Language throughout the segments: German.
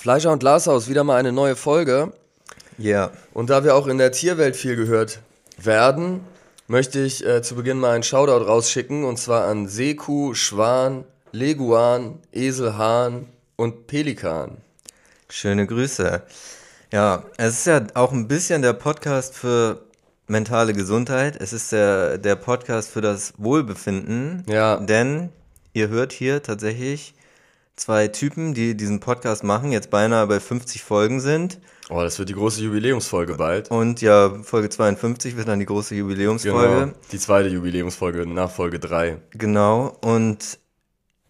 Fleischer und Glashaus, wieder mal eine neue Folge. Ja. Und da wir auch in der Tierwelt viel gehört werden, möchte ich äh, zu Beginn mal einen Shoutout rausschicken und zwar an Seekuh, Schwan, Leguan, Eselhahn und Pelikan. Schöne Grüße. Ja, es ist ja auch ein bisschen der Podcast für mentale Gesundheit. Es ist der, der Podcast für das Wohlbefinden. Ja. Denn ihr hört hier tatsächlich zwei Typen, die diesen Podcast machen, jetzt beinahe bei 50 Folgen sind. Oh, das wird die große Jubiläumsfolge bald. Und ja, Folge 52 wird dann die große Jubiläumsfolge. Genau, die zweite Jubiläumsfolge nach Folge 3. Genau. Und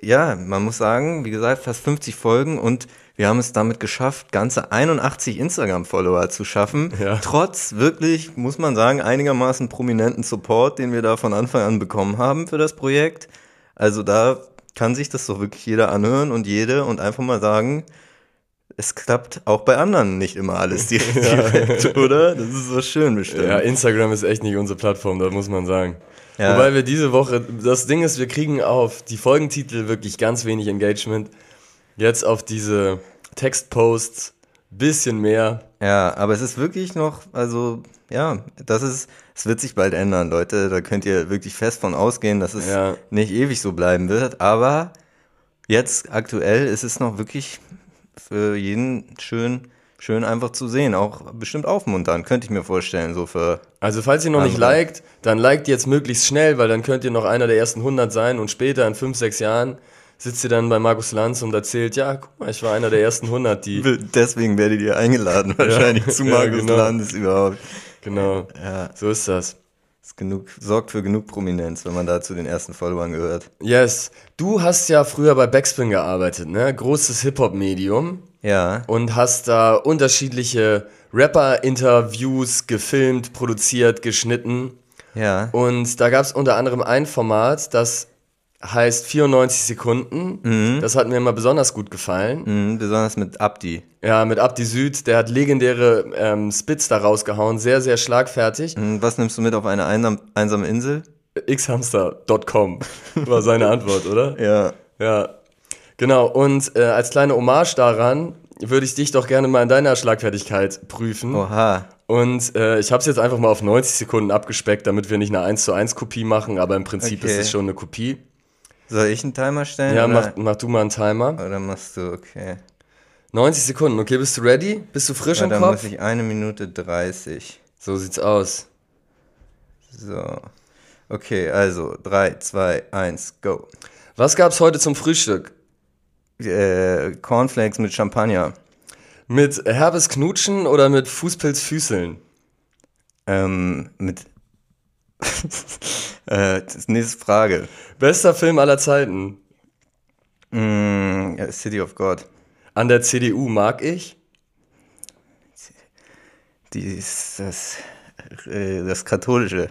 ja, man muss sagen, wie gesagt, fast 50 Folgen und wir haben es damit geschafft, ganze 81 Instagram-Follower zu schaffen. Ja. Trotz wirklich, muss man sagen, einigermaßen prominenten Support, den wir da von Anfang an bekommen haben für das Projekt. Also da kann sich das doch wirklich jeder anhören und jede und einfach mal sagen, es klappt auch bei anderen nicht immer alles direkt, direkt oder? Das ist so schön bestimmt. Ja, Instagram ist echt nicht unsere Plattform, da muss man sagen. Ja. Wobei wir diese Woche, das Ding ist, wir kriegen auf die Folgentitel wirklich ganz wenig Engagement. Jetzt auf diese Textposts bisschen mehr. Ja, aber es ist wirklich noch, also ja, das ist, es wird sich bald ändern, Leute. Da könnt ihr wirklich fest von ausgehen, dass es Ja. nicht ewig so bleiben wird. Aber jetzt aktuell ist es noch wirklich für jeden schön, schön einfach zu sehen. Auch bestimmt aufmunternd, könnte ich mir vorstellen, so für. Also falls ihr noch nicht Andere. liked, dann liked jetzt möglichst schnell, weil dann könnt ihr noch einer der ersten 100 sein und später in 5, 6 Jahren sitzt ihr dann bei Markus Lanz und erzählt, ja, guck mal, ich war einer der ersten 100, die... Deswegen werdet ihr eingeladen, wahrscheinlich zu Ja, Markus genau. Landes überhaupt. Genau, Ja, so ist das. ist genug, sorgt für genug Prominenz, wenn man da zu den ersten Followern gehört. Yes, du hast ja früher bei Backspin gearbeitet, ne? Großes Hip-Hop-Medium. Ja, und hast da unterschiedliche Rapper-Interviews gefilmt, produziert, geschnitten. ja. Und da gab es unter anderem ein Format, das heißt 94 Sekunden. Das hat mir immer besonders gut gefallen. Mhm, besonders mit Abdi. Ja, mit Abdi Süd, der hat legendäre ähm, Spits da rausgehauen, sehr, sehr schlagfertig. Mhm, Was nimmst du mit auf eine einsam, einsame Insel? xhamster.com war seine Antwort, oder? Ja. Ja, genau. Und äh, als kleine Hommage daran würde ich dich doch gerne mal in deiner Schlagfertigkeit prüfen. Oha. Und äh, ich habe es jetzt einfach mal auf 90 Sekunden abgespeckt, damit wir nicht eine 1 zu 1 Kopie machen, aber im Prinzip Okay. ist es schon eine Kopie. Soll ich einen Timer stellen? Ja, mach, mach du mal einen Timer. Oder machst du, okay. 90 Sekunden, okay, bist du ready? Bist du frisch Ja, im dann Kopf? muss ich eine Minute 30. So sieht's aus. So. Okay, also 3, 2, 1, go. Was gab's heute zum Frühstück? Äh, Cornflakes mit Champagner. Mit herbes Knutschen oder mit Fußpilzfüßeln? Ähm, mit. äh, nächste Frage. Bester Film aller Zeiten. Mm, City of God. An der CDU mag ich. Die ist das, äh, das Katholische.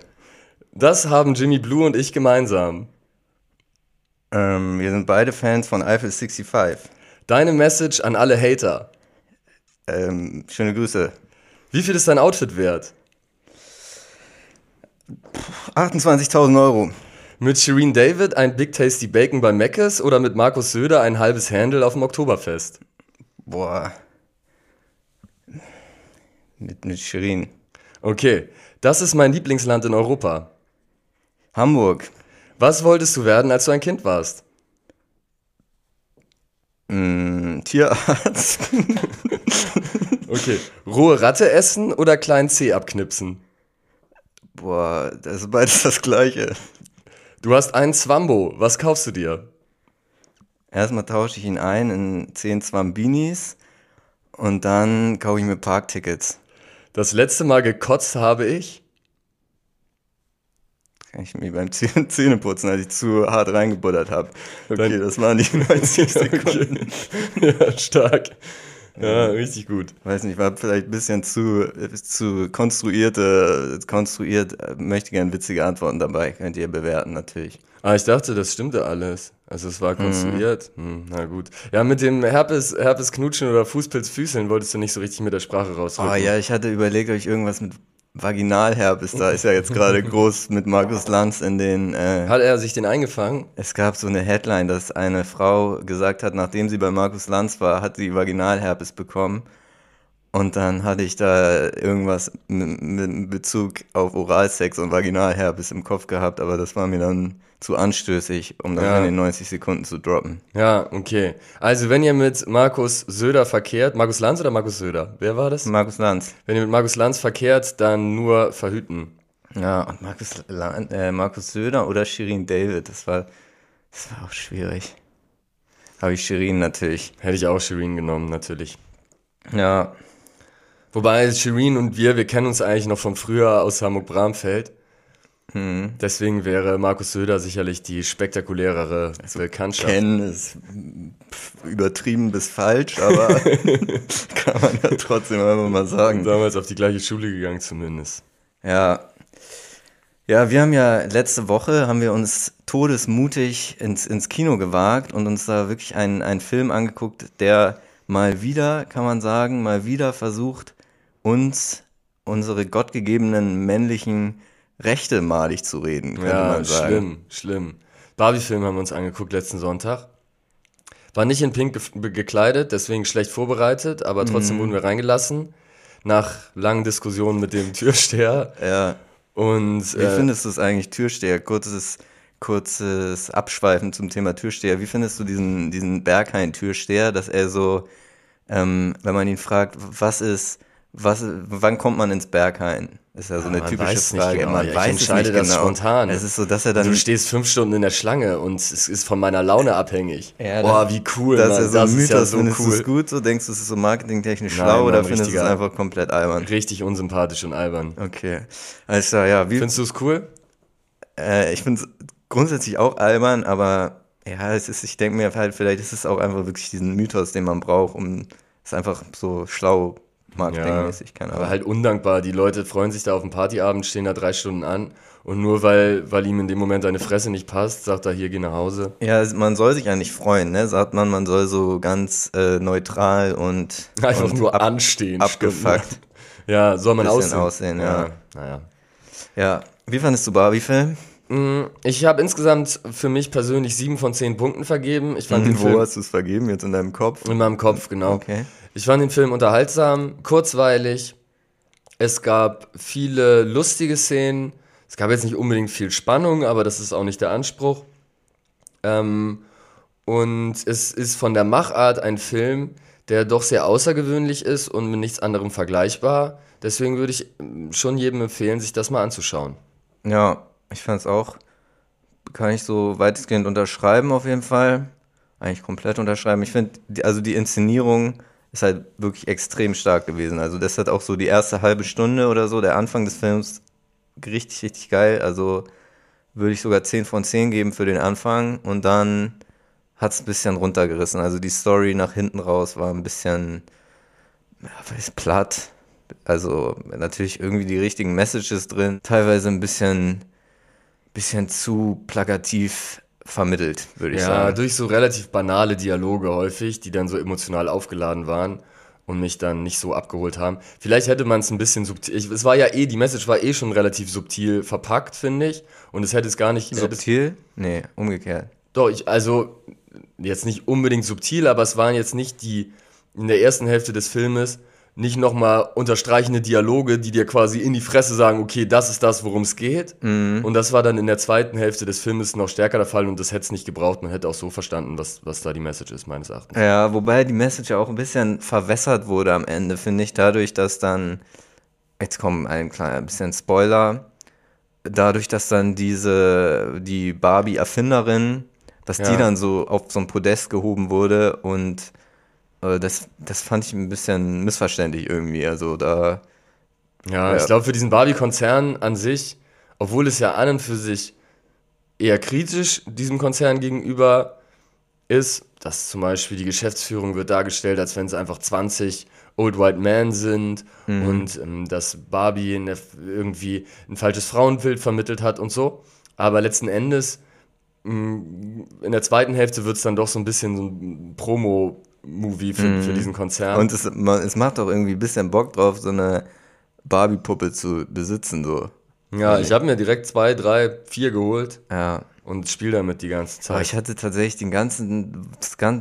Das haben Jimmy Blue und ich gemeinsam. Ähm, wir sind beide Fans von Eiffel 65. Deine Message an alle Hater. Ähm, schöne Grüße. Wie viel ist dein Outfit wert? 28.000 Euro. Mit Shireen David ein Big Tasty Bacon bei Mc's oder mit Markus Söder ein halbes Handle auf dem Oktoberfest? Boah. Mit, mit Shirin. Okay, das ist mein Lieblingsland in Europa. Hamburg. Was wolltest du werden, als du ein Kind warst? Mm, Tierarzt. Okay, rohe Ratte essen oder kleinen Zeh abknipsen? Boah, das ist beides das Gleiche. Du hast einen Zwambo, was kaufst du dir? Erstmal tausche ich ihn ein in 10 Zwambinis und dann kaufe ich mir Parktickets. Das letzte Mal gekotzt habe ich? Kann ich mir beim Zäh- Zähneputzen, als ich zu hart reingebuddert habe. Okay, das waren die 90 Sekunden. ja, stark. Ja, richtig gut. Weiß nicht, war vielleicht ein bisschen zu, zu konstruierte, konstruiert, äh, möchte gern witzige Antworten dabei. Könnt ihr bewerten, natürlich. Ah, ich dachte, das stimmte alles. Also es war konstruiert. Hm, na gut. Ja, mit dem Herpes, Herpes Knutschen oder Fußpilzfüßeln wolltest du nicht so richtig mit der Sprache rausrücken. Oh ja, ich hatte überlegt, ob ich irgendwas mit Vaginalherpes da ist ja jetzt gerade groß mit Markus Lanz in den. Äh, Hat er sich den eingefangen? es gab so eine Headline, dass eine Frau gesagt hat, nachdem sie bei Markus Lanz war, hat sie Vaginalherpes bekommen. Und dann hatte ich da irgendwas mit, mit Bezug auf Oralsex und Vaginalherpes im Kopf gehabt, aber das war mir dann zu anstößig, um das Ja. in den 90 Sekunden zu droppen. Ja, okay. Also wenn ihr mit Markus Söder verkehrt, Markus Lanz oder Markus Söder? Wer war das? Markus Lanz. Wenn ihr mit Markus Lanz verkehrt, dann nur verhüten. Ja, und Markus, Lan- äh, Markus Söder oder Shirin David, das war, das war auch schwierig. Habe ich Shirin natürlich. Hätte ich auch Shirin genommen, natürlich. Ja, Wobei Shirin und wir, wir kennen uns eigentlich noch von früher aus Hamburg-Bramfeld. Hm. Deswegen wäre Markus Söder sicherlich die spektakulärere Bekanntschaft. kennen ist übertrieben bis falsch, aber kann man ja trotzdem einfach mal sagen. Damals auf die gleiche Schule gegangen zumindest. Ja. Ja, wir haben ja letzte Woche haben wir uns todesmutig ins, ins Kino gewagt und uns da wirklich einen, einen Film angeguckt, der mal wieder, kann man sagen, mal wieder versucht, uns unsere gottgegebenen männlichen Rechte malig zu reden, könnte Ja, man sagen. schlimm, schlimm. Barbie-Film haben wir uns angeguckt letzten Sonntag. War nicht in Pink ge gekleidet, deswegen schlecht vorbereitet, aber trotzdem Mhm. wurden wir reingelassen. Nach langen Diskussionen mit dem Türsteher. Ja. Und Wie äh, findest du es eigentlich, Türsteher? Kurzes, kurzes Abschweifen zum Thema Türsteher. Wie findest du diesen, diesen Berghain-Türsteher, dass er so, ähm, wenn man ihn fragt, was ist, was, wann kommt man ins Berghain? Ist ja so eine man typische weiß nicht Frage. genau. Man Ja, ich weiß es entscheide nicht das genau. spontan. Es ist so, dass er dann, du stehst fünf Stunden in der Schlange und es ist von meiner Laune abhängig. Ja, Boah, wie cool, das Mann. ist so das ein ist ja Mythos. so cool. es gut? So denkst du, es ist so marketingtechnisch Nein, schlau Mann, oder findest du es einfach komplett albern? Richtig unsympathisch und albern. Okay. Also ja, wie, Findest du es cool? Äh, ich finde es grundsätzlich auch albern, aber ja, es ist, ich denke mir halt, vielleicht ist es auch einfach wirklich diesen Mythos, den man braucht, um es einfach so schlau marketingmäßig, keine aber Ahnung. halt undankbar. Die Leute freuen sich da auf den Partyabend, stehen da drei Stunden an und nur weil, weil ihm in dem Moment seine Fresse nicht passt, sagt er, hier, geh nach Hause. Ja, man soll sich ja nicht freuen, ne? Sagt man, man soll so ganz äh, neutral und, Einfach und nur ab, anstehen. abgefuckt. stimmt. Ja, soll man Bisschen aussehen. aussehen, ja. Naja. Ja. Wie fandest du Barbie-Film? Mm, Ich habe insgesamt für mich persönlich sieben von zehn Punkten vergeben. Ich fand den Wo Film hast du es vergeben? Jetzt in deinem Kopf? in meinem Kopf, genau. Okay. Ich fand den Film unterhaltsam, kurzweilig. Es gab viele lustige Szenen. Es gab jetzt nicht unbedingt viel Spannung, aber das ist auch nicht der Anspruch. Ähm, und es ist von der Machart ein Film, der doch sehr außergewöhnlich ist und mit nichts anderem vergleichbar. Deswegen würde ich ähm, schon jedem empfehlen, sich das mal anzuschauen. Ja, ich fand es auch, kann ich so weitestgehend unterschreiben auf jeden Fall. Eigentlich komplett unterschreiben. Ich finde, also die Inszenierung ist halt wirklich extrem stark gewesen. Also das hat auch so die erste halbe Stunde oder so, der Anfang des Films, richtig, richtig geil. Also würde ich sogar 10 von 10 geben für den Anfang und dann hat es ein bisschen runtergerissen. Also die Story nach hinten raus war ein bisschen, ja, weiß, platt. Also natürlich irgendwie die richtigen Messages drin, teilweise ein bisschen, bisschen zu plakativ vermittelt, würde ich Ja, sagen. durch so relativ banale Dialoge häufig, die dann so emotional aufgeladen waren und mich dann nicht so abgeholt haben. Vielleicht hätte man es ein bisschen subtil. Ich, es war ja eh, die Message war eh schon relativ subtil verpackt, finde ich. Und es hätte es gar nicht. Subtil? Nee, umgekehrt. Doch, ich, also jetzt nicht unbedingt subtil, aber es waren jetzt nicht die in der ersten Hälfte des Filmes nicht nochmal unterstreichende Dialoge, die dir quasi in die Fresse sagen, okay, das ist das, worum es geht. Und das war dann in der zweiten Hälfte des Filmes noch stärker der Fall und das hätte es nicht gebraucht. Man hätte auch so verstanden, was, was da die Message ist, meines Erachtens. Ja, wobei die Message ja auch ein bisschen verwässert wurde am Ende, finde ich, dadurch, dass dann, jetzt kommt ein kleiner bisschen Spoiler, dadurch, dass dann diese, die Barbie-Erfinderin, dass Ja. die dann so auf so ein Podest gehoben wurde und das, das fand ich ein bisschen missverständlich irgendwie. Also da, Ja, Ja. ich glaube, für diesen Barbie-Konzern an sich, obwohl es ja an und für sich eher kritisch diesem Konzern gegenüber ist, dass zum Beispiel die Geschäftsführung wird dargestellt, als wenn es einfach 20 Old White Men sind und ähm, dass Barbie in der, irgendwie ein falsches Frauenbild vermittelt hat und so. Aber letzten Endes, mh, in der zweiten Hälfte wird es dann doch so ein bisschen so ein Promo-Movie für, für diesen Konzern. und es, man, es macht auch irgendwie ein bisschen Bock drauf, so eine Barbie-Puppe zu besitzen, so. Ja, ich habe mir direkt zwei, drei, vier geholt Ja. und spiele damit die ganze Aber Zeit. ich hatte tatsächlich den ganzen,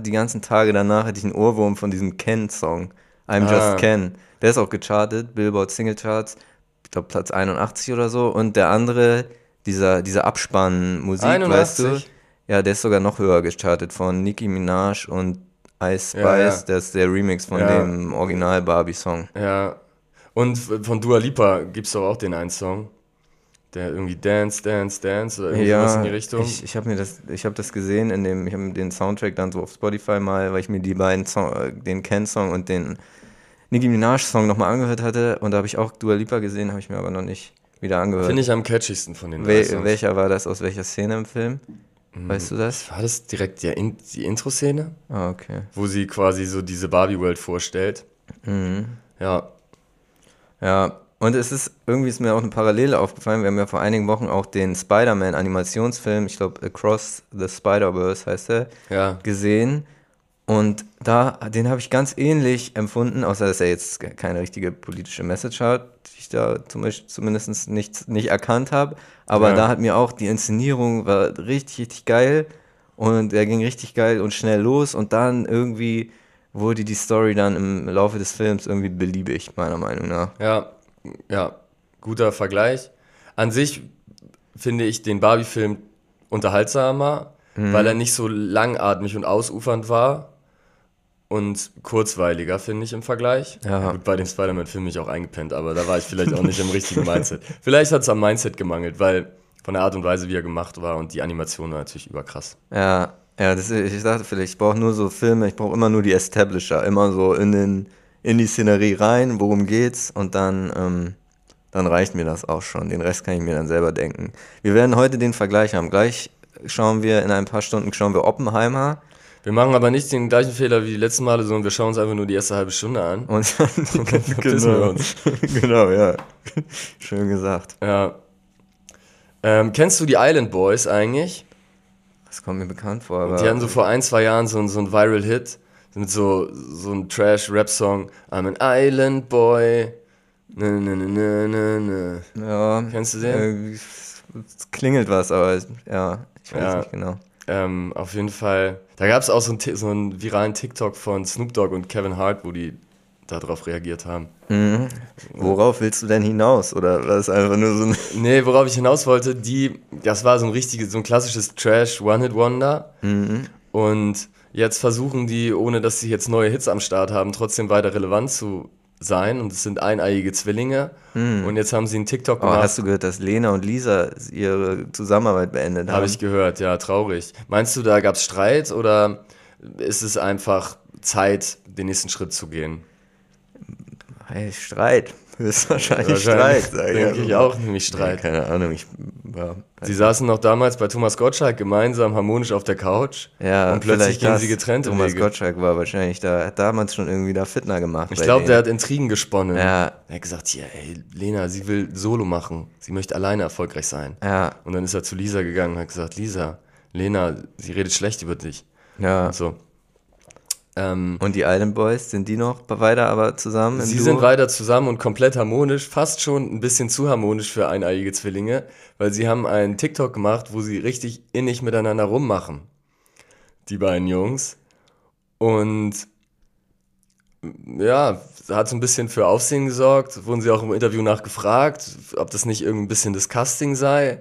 die ganzen Tage danach hatte ich einen Ohrwurm von diesem Ken-Song. I'm Ah. Just Ken. Der ist auch gechartet, Billboard Single Charts, ich glaube Platz 81 oder so. Und der andere, dieser, dieser Abspann-Musik, weißt du? 81? Ja, der ist sogar noch höher gechartet von Nicki Minaj und Ice Spice. Ja, ja. Der ist der Remix von Ja. dem Original Barbie-Song. Ja. Und von Dua Lipa gibt's doch auch den einen Song. Der irgendwie Dance, Dance, Dance oder irgendwas in die Richtung. Ich, ich habe mir das, ich habe das gesehen in dem, ich habe den Soundtrack dann so auf Spotify mal, weil ich mir die beiden Song, äh, den Ken-Song und den Nicki Minaj-Song nochmal angehört hatte und da habe ich auch Dua Lipa gesehen, habe ich mir aber noch nicht wieder angehört. Finde ich am catchigsten von den Wel welcher war das, aus welcher Szene im Film? Mhm. Weißt du das? War das direkt die, In die Intro-Szene? Ah, okay. Wo sie quasi so diese Barbie-World vorstellt. Mhm. Ja. Ja, und es ist, irgendwie ist mir auch eine Parallele aufgefallen. Wir haben ja vor einigen Wochen auch den Spider-Man-Animationsfilm, ich glaube Across the Spider-Verse heißt der, Ja. gesehen. Und da, den habe ich ganz ähnlich empfunden, außer dass er jetzt keine richtige politische Message hat, die ich da zumindest nicht, nicht erkannt habe. Aber Ja. da hat mir auch die Inszenierung war richtig, richtig geil. Und er ging richtig geil und schnell los. Und dann irgendwie wurde die Story dann im Laufe des Films irgendwie beliebig, meiner Meinung nach. Ja, ja, guter Vergleich. An sich finde ich den Barbie-Film unterhaltsamer, Mhm. weil er nicht so langatmig und ausufernd war und kurzweiliger, finde ich, im Vergleich. Ja. Gut, bei dem Spider-Man-Film bin ich auch eingepennt, aber da war ich vielleicht auch nicht im richtigen Mindset. Vielleicht hat es am Mindset gemangelt, weil von der Art und Weise, wie er gemacht war und die Animation war natürlich überkrass. Ja, ja, das, ich dachte vielleicht, ich brauche nur so Filme, ich brauche immer nur die Establisher, immer so in, den, in die Szenerie rein, worum geht's und dann, ähm, dann reicht mir das auch schon. Den Rest kann ich mir dann selber denken. Wir werden heute den Vergleich haben. Gleich schauen wir, in ein paar Stunden schauen wir Oppenheimer Wir machen aber nicht den gleichen Fehler wie die letzten Male, sondern wir schauen uns einfach nur die erste halbe Stunde an. und dann, verpissen wir uns. genau, ja. Schön gesagt. Ja. Ähm, kennst du die Island Boys eigentlich? Das kommt mir bekannt vor, aber. Die hatten so vor ein, zwei Jahren so, so einen Viral-Hit mit so, so einem Trash-Rap-Song. I'm an Island Boy. Ne, ne, ne, ne, ne, ne. ja, Kennst du den? Irgendwie, es klingelt was, aber ja, ich weiß Ja. nicht genau. Ähm, auf jeden Fall. Da gab es auch so einen, so einen viralen TikTok von Snoop Dogg und Kevin Hart, wo die darauf reagiert haben. Mhm. Worauf willst du denn hinaus? Oder war das einfach nur so ein. Nee, worauf ich hinaus wollte, die, das war so ein richtiges, so ein klassisches Trash One-Hit-Wonder. Mhm. Und jetzt versuchen die, ohne dass sie jetzt neue Hits am Start haben, trotzdem weiter relevant zu sein. Und es sind eineiige Zwillinge. Und jetzt haben sie einen TikTok gemacht. hast du gehört, dass Lena und Lisa ihre Zusammenarbeit beendet haben? Habe ich gehört, ja, traurig. Meinst du, da gab es Streit oder ist es einfach Zeit, den nächsten Schritt zu gehen? Hey, Streit. Höchstwahrscheinlich Wahrscheinlich, Streit. sag denke ich auch, nämlich Ja, Streit. keine Ahnung, ich war. Sie saßen noch damals bei Thomas Gottschalk gemeinsam harmonisch auf der Couch ja, und plötzlich das. sie getrennte Thomas Wege. Gottschalk war wahrscheinlich da, hat damals schon irgendwie da Fitner gemacht. Ich glaube, der hat Intrigen gesponnen. Ja. Er hat gesagt, ja, ey, Lena, sie will Solo machen. Sie möchte alleine erfolgreich sein. Ja, Und dann ist er zu Lisa gegangen und hat gesagt, Lisa, Lena, sie redet schlecht über dich. ja. So. Ähm, Und die Island Boys, sind die noch weiter aber zusammen? sie Duo? sind weiter zusammen und komplett harmonisch, fast schon ein bisschen zu harmonisch für eineiige Zwillinge, weil sie haben einen TikTok gemacht, wo sie richtig innig miteinander rummachen. Die beiden Jungs. Und ja, hat so ein bisschen für Aufsehen gesorgt. Wurden sie auch im Interview nachgefragt, ob das nicht irgendein bisschen Disgusting sei.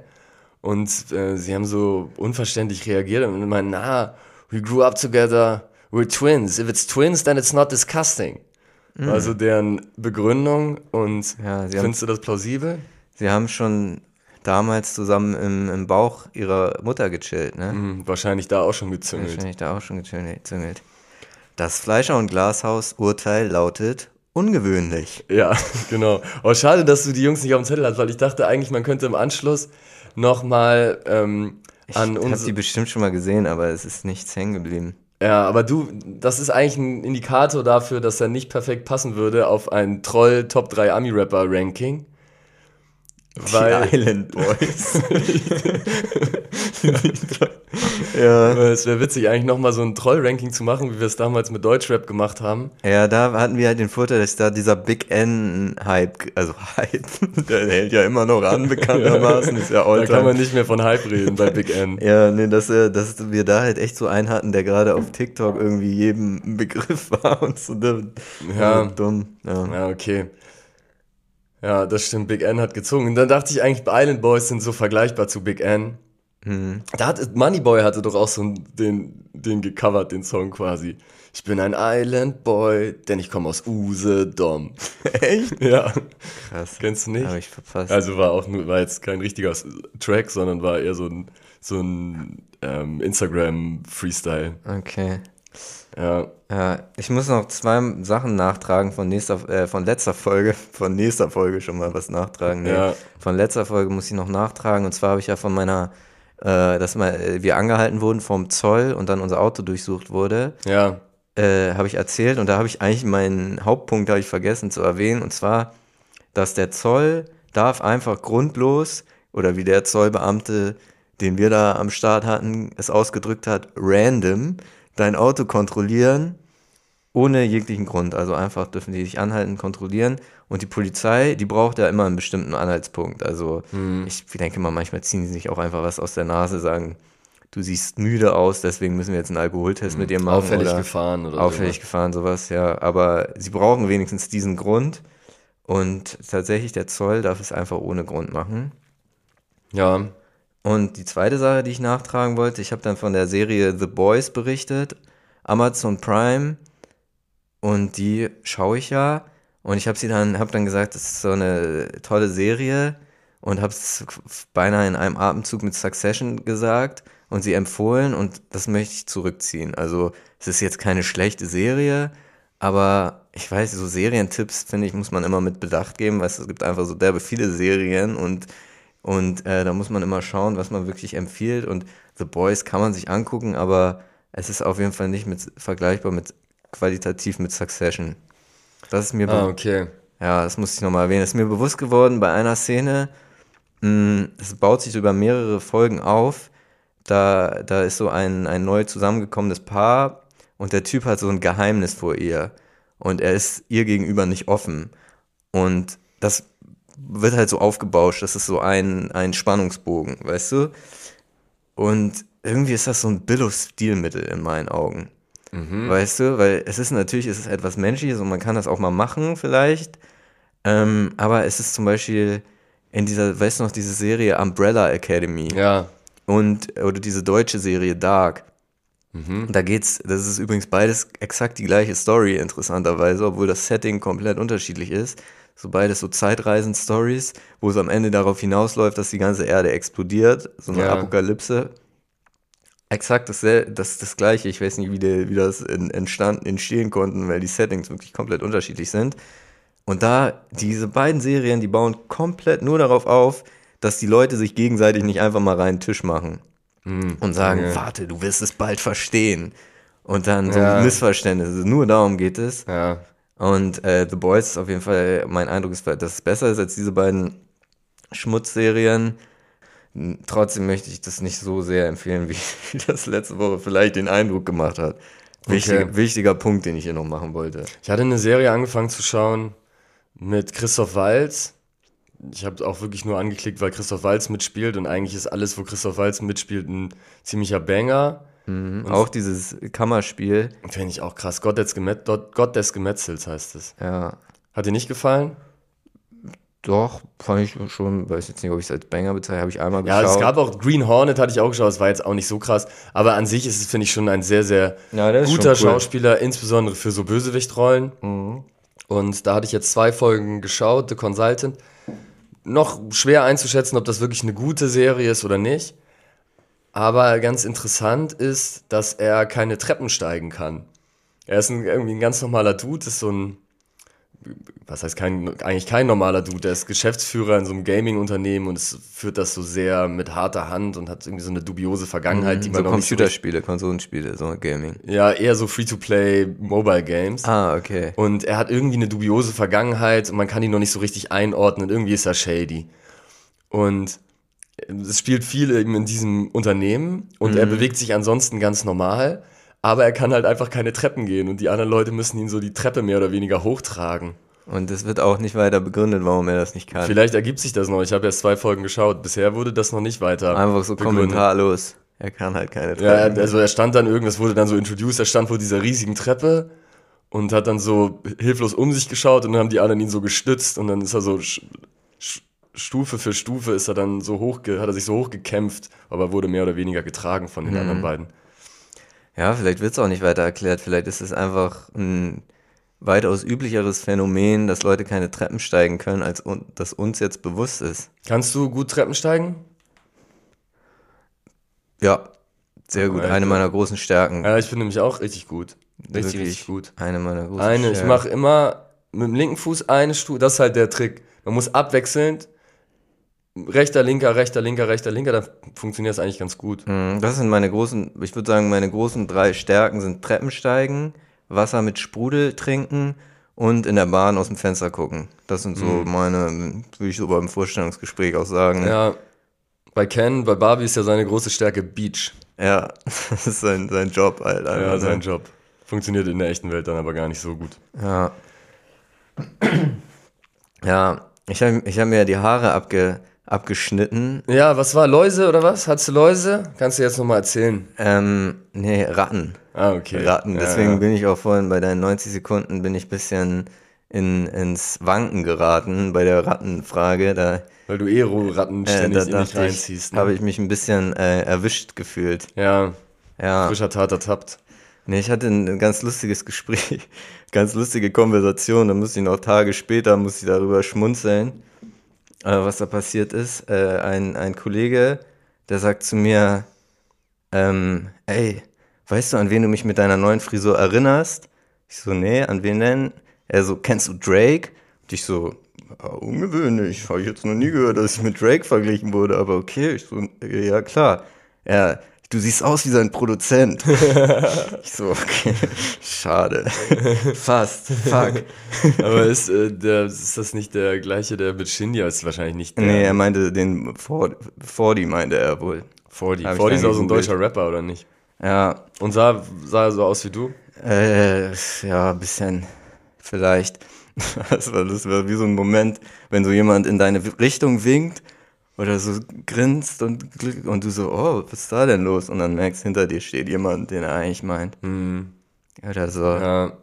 Und äh, sie haben so unverständlich reagiert und meinen, na, we grew up together, we're twins. If it's twins, then it's not disgusting. Also deren Begründung und. Ja, sie haben- findest du das plausibel? Sie haben schon damals zusammen im, im Bauch ihrer Mutter gechillt, ne? Hm, wahrscheinlich da auch schon gezüngelt. Wahrscheinlich da auch schon gezüngelt. Das Fleischer- und Glashaus-Urteil lautet ungewöhnlich. Ja, genau. Oh, schade, dass du die Jungs nicht auf dem Zettel hast, weil ich dachte eigentlich, man könnte im Anschluss nochmal ähm, an Ich habe uns. die bestimmt schon mal gesehen, aber es ist nichts hängen geblieben. Ja, aber du, das ist eigentlich ein Indikator dafür, dass er nicht perfekt passen würde auf ein Troll Top 3 Ami-Rapper Ranking. Weil, die Island Boys. Ja. Es wäre witzig, eigentlich nochmal so ein Troll-Ranking zu machen, wie wir es damals mit Deutschrap gemacht haben. Ja, da hatten wir halt den Vorteil, dass da dieser Big N-Hype, also Hype, der hält ja immer noch an, bekanntermaßen, ist ja Da kann man nicht mehr von Hype reden bei Big N. Ja, nee, dass, äh, dass wir da halt echt so einen hatten, der gerade auf TikTok irgendwie jedem Begriff war und so. Ja, dumm. Ja. ja, okay. Ja, das stimmt. Big N hat gezogen. Und dann dachte ich eigentlich, Island Boys sind so vergleichbar zu Big N. Mhm. Da hat Moneyboy hatte doch auch so den, den gecovert, den Song quasi. Ich bin ein Island Boy, denn ich komme aus Usedom. Echt? Ja. Krass. Kennst du nicht? Hab ich verpasst. Also war auch nur, war jetzt kein richtiger Track, sondern war eher so ein, so ein ähm, Instagram-Freestyle. Okay. Ja. Ja, ich muss noch zwei Sachen nachtragen von nächster, äh, von letzter Folge, von nächster Folge schon mal was nachtragen. Nee, ja. Von letzter Folge muss ich noch nachtragen. Und zwar habe ich ja von meiner, äh, dass mal, äh, wir angehalten wurden vom Zoll und dann unser Auto durchsucht wurde. Ja. Äh, habe ich erzählt und da habe ich eigentlich meinen Hauptpunkt habe ich vergessen zu erwähnen und zwar, dass der Zoll darf einfach grundlos oder wie der Zollbeamte, den wir da am Start hatten, es ausgedrückt hat, random dein Auto kontrollieren, ohne jeglichen Grund. Also einfach dürfen die dich anhalten, kontrollieren. Und die Polizei, die braucht ja immer einen bestimmten Anhaltspunkt. Also hm. ich denke mal, manchmal ziehen sie sich auch einfach was aus der Nase, sagen, du siehst müde aus, deswegen müssen wir jetzt einen Alkoholtest hm. mit dir machen. Auffällig oder gefahren oder Auffällig sowas. gefahren, sowas, ja. Aber sie brauchen wenigstens diesen Grund. Und tatsächlich, der Zoll darf es einfach ohne Grund machen. Ja. Und die zweite Sache, die ich nachtragen wollte, ich habe dann von der Serie The Boys berichtet, Amazon Prime, und die schaue ich ja. Und ich habe sie dann, habe dann gesagt, das ist so eine tolle Serie und habe es beinahe in einem Atemzug mit Succession gesagt und sie empfohlen und das möchte ich zurückziehen. Also es ist jetzt keine schlechte Serie, aber ich weiß, so Serientipps, finde ich, muss man immer mit Bedacht geben, weil es gibt einfach so derbe viele Serien und und äh, da muss man immer schauen, was man wirklich empfiehlt. Und The Boys kann man sich angucken, aber es ist auf jeden Fall nicht mit, vergleichbar mit qualitativ mit Succession. Das ist mir ah, okay. Ja, das muss ich nochmal erwähnen. Das ist mir bewusst geworden bei einer Szene. Mm, es baut sich über mehrere Folgen auf. Da, da ist so ein, ein neu zusammengekommenes Paar und der Typ hat so ein Geheimnis vor ihr. Und er ist ihr gegenüber nicht offen. Und das wird halt so aufgebauscht. Das ist so ein, ein Spannungsbogen, weißt du? Und irgendwie ist das so ein Billo-Stilmittel in meinen Augen. Mhm. Weißt du? Weil es ist natürlich, es ist etwas Menschliches und man kann das auch mal machen, vielleicht. Ähm, aber es ist zum Beispiel in dieser, weißt du noch, diese Serie Umbrella Academy. Ja. Und, oder diese deutsche Serie Dark. Mhm. Da geht's, das ist übrigens beides exakt die gleiche Story, interessanterweise, obwohl das Setting komplett unterschiedlich ist so beides so Zeitreisen-Stories, wo es am Ende darauf hinausläuft, dass die ganze Erde explodiert, so eine ja. Apokalypse. Exakt das, das, das gleiche, ich weiß nicht, wie, der, wie das entstanden, entstehen konnten, weil die Settings wirklich komplett unterschiedlich sind. Und da, diese beiden Serien, die bauen komplett nur darauf auf, dass die Leute sich gegenseitig nicht einfach mal rein Tisch machen mhm. und sagen, okay. warte, du wirst es bald verstehen. Und dann so ja. Missverständnisse. Nur darum geht es. Ja. Und äh, The Boys ist auf jeden Fall, mein Eindruck ist, dass es besser ist als diese beiden Schmutzserien. Trotzdem möchte ich das nicht so sehr empfehlen, wie, wie das letzte Woche vielleicht den Eindruck gemacht hat. Wichtig, okay. Wichtiger Punkt, den ich hier noch machen wollte. Ich hatte eine Serie angefangen zu schauen mit Christoph Walz. Ich habe auch wirklich nur angeklickt, weil Christoph Walz mitspielt und eigentlich ist alles, wo Christoph Walz mitspielt, ein ziemlicher Banger. Mhm, auch dieses Kammerspiel. Finde ich auch krass. Gott des, Gemet Gott des Gemetzels heißt es. Ja. Hat dir nicht gefallen? Doch, fand ich schon, weiß jetzt nicht, ob ich es als Banger bezeichne, habe ich einmal geschaut. Ja, es gab auch Green Hornet, hatte ich auch geschaut, es war jetzt auch nicht so krass, aber an sich ist es, finde ich, schon ein sehr, sehr ja, guter cool. Schauspieler, insbesondere für so Bösewichtrollen. Mhm. Und da hatte ich jetzt zwei Folgen geschaut, The Consultant. Noch schwer einzuschätzen, ob das wirklich eine gute Serie ist oder nicht. Aber ganz interessant ist, dass er keine Treppen steigen kann. Er ist ein, irgendwie ein ganz normaler Dude, ist so ein, was heißt kein, eigentlich kein normaler Dude, er ist Geschäftsführer in so einem Gaming-Unternehmen und es führt das so sehr mit harter Hand und hat irgendwie so eine dubiose Vergangenheit, mhm, die man so Computerspiele, so Konsolenspiele, so Gaming. Ja, eher so Free-to-Play Mobile Games. Ah, okay. Und er hat irgendwie eine dubiose Vergangenheit und man kann ihn noch nicht so richtig einordnen. Irgendwie ist er shady. Und es spielt viel eben in diesem Unternehmen und er bewegt sich ansonsten ganz normal, aber er kann halt einfach keine Treppen gehen und die anderen Leute müssen ihn so die Treppe mehr oder weniger hochtragen. Und es wird auch nicht weiter begründet, warum er das nicht kann. Vielleicht ergibt sich das noch. Ich habe erst zwei Folgen geschaut. Bisher wurde das noch nicht weiter. Einfach so begründet. kommentarlos. Er kann halt keine Treppen. Ja, also er stand dann irgendwas wurde dann so introduced, er stand vor dieser riesigen Treppe und hat dann so hilflos um sich geschaut und dann haben die anderen ihn so gestützt und dann ist er so Stufe für Stufe ist er dann so hoch, hat er sich so hochgekämpft, aber wurde mehr oder weniger getragen von den Mhm. anderen beiden. Ja, vielleicht wird es auch nicht weiter erklärt. Vielleicht ist es einfach ein weitaus üblicheres Phänomen, dass Leute keine Treppen steigen können, als un das uns jetzt bewusst ist. Kannst du gut Treppen steigen? Ja, sehr gut. Eine meiner großen Stärken. Ja, ich bin nämlich auch richtig gut. Richtig, Wirklich richtig gut. Eine meiner großen Eine, ich Stärken. mache immer mit dem linken Fuß eine Stufe, das ist halt der Trick. Man muss abwechselnd rechter, linker, rechter, linker, rechter, linker, dann funktioniert das eigentlich ganz gut. Mm, Das sind meine großen, ich würde sagen, meine großen drei Stärken sind Treppensteigen, Wasser mit Sprudel trinken und in der Bahn aus dem Fenster gucken. Das sind so meine, würde ich so beim Vorstellungsgespräch auch sagen. Mhm. Ja, bei Ken, bei Barbie ist ja seine große Stärke Beach. Ja, das ist sein, sein Job halt. Ja, einfach, sein ne? Job. Funktioniert in der echten Welt dann aber gar nicht so gut. Ja. Ja, ich habe ich hab mir ja die Haare abge, abgeschnitten. Ja, was war? Läuse oder was? Hattest du Läuse? Kannst du jetzt nochmal erzählen? Ähm, nee, Ratten. Ah, okay. Ratten. Ja, Deswegen ja. bin ich auch vorhin bei deinen 90 Sekunden bin ich ein bisschen in, ins Wanken geraten bei der Rattenfrage. Da, Weil du eh Ratten äh, ständig da in dich reinziehst. Ne? habe ich mich ein bisschen äh, erwischt gefühlt. Ja, Ja. frischer Tat ertappt. Nee, ich hatte ein ganz lustiges Gespräch, ganz lustige Konversation. Da musste ich noch Tage später, musste ich darüber schmunzeln, was da passiert ist. Äh, ein, ein Kollege, der sagt zu mir, ähm, ey, weißt du, an wen du mich mit deiner neuen Frisur erinnerst? Ich so, nee, an wen denn? Er so, kennst du Drake? Und ich so, ja, ungewöhnlich, habe ich jetzt noch nie gehört, dass ich mit Drake verglichen wurde, aber okay, ich so, ja klar. Er, du siehst aus wie sein Produzent. Ich so, okay, schade. Fast, fuck. Aber ist, äh, der, ist das nicht der gleiche, der mit Shindia ist wahrscheinlich nicht der. Nee, er meinte den Ford- Fordi meinte er wohl. 40. Hab ich 40 ist auch so ein deutscher Rapper, oder nicht? Ja, Und sah, sah so aus wie du? äh, ja, ein bisschen, vielleicht. Das war, das war wie so ein Moment, wenn so jemand in deine Richtung winkt oder so grinst und, und du so, oh, was ist da denn los? Und dann merkst, hinter dir steht jemand, den er eigentlich meint. Oder so. Ja.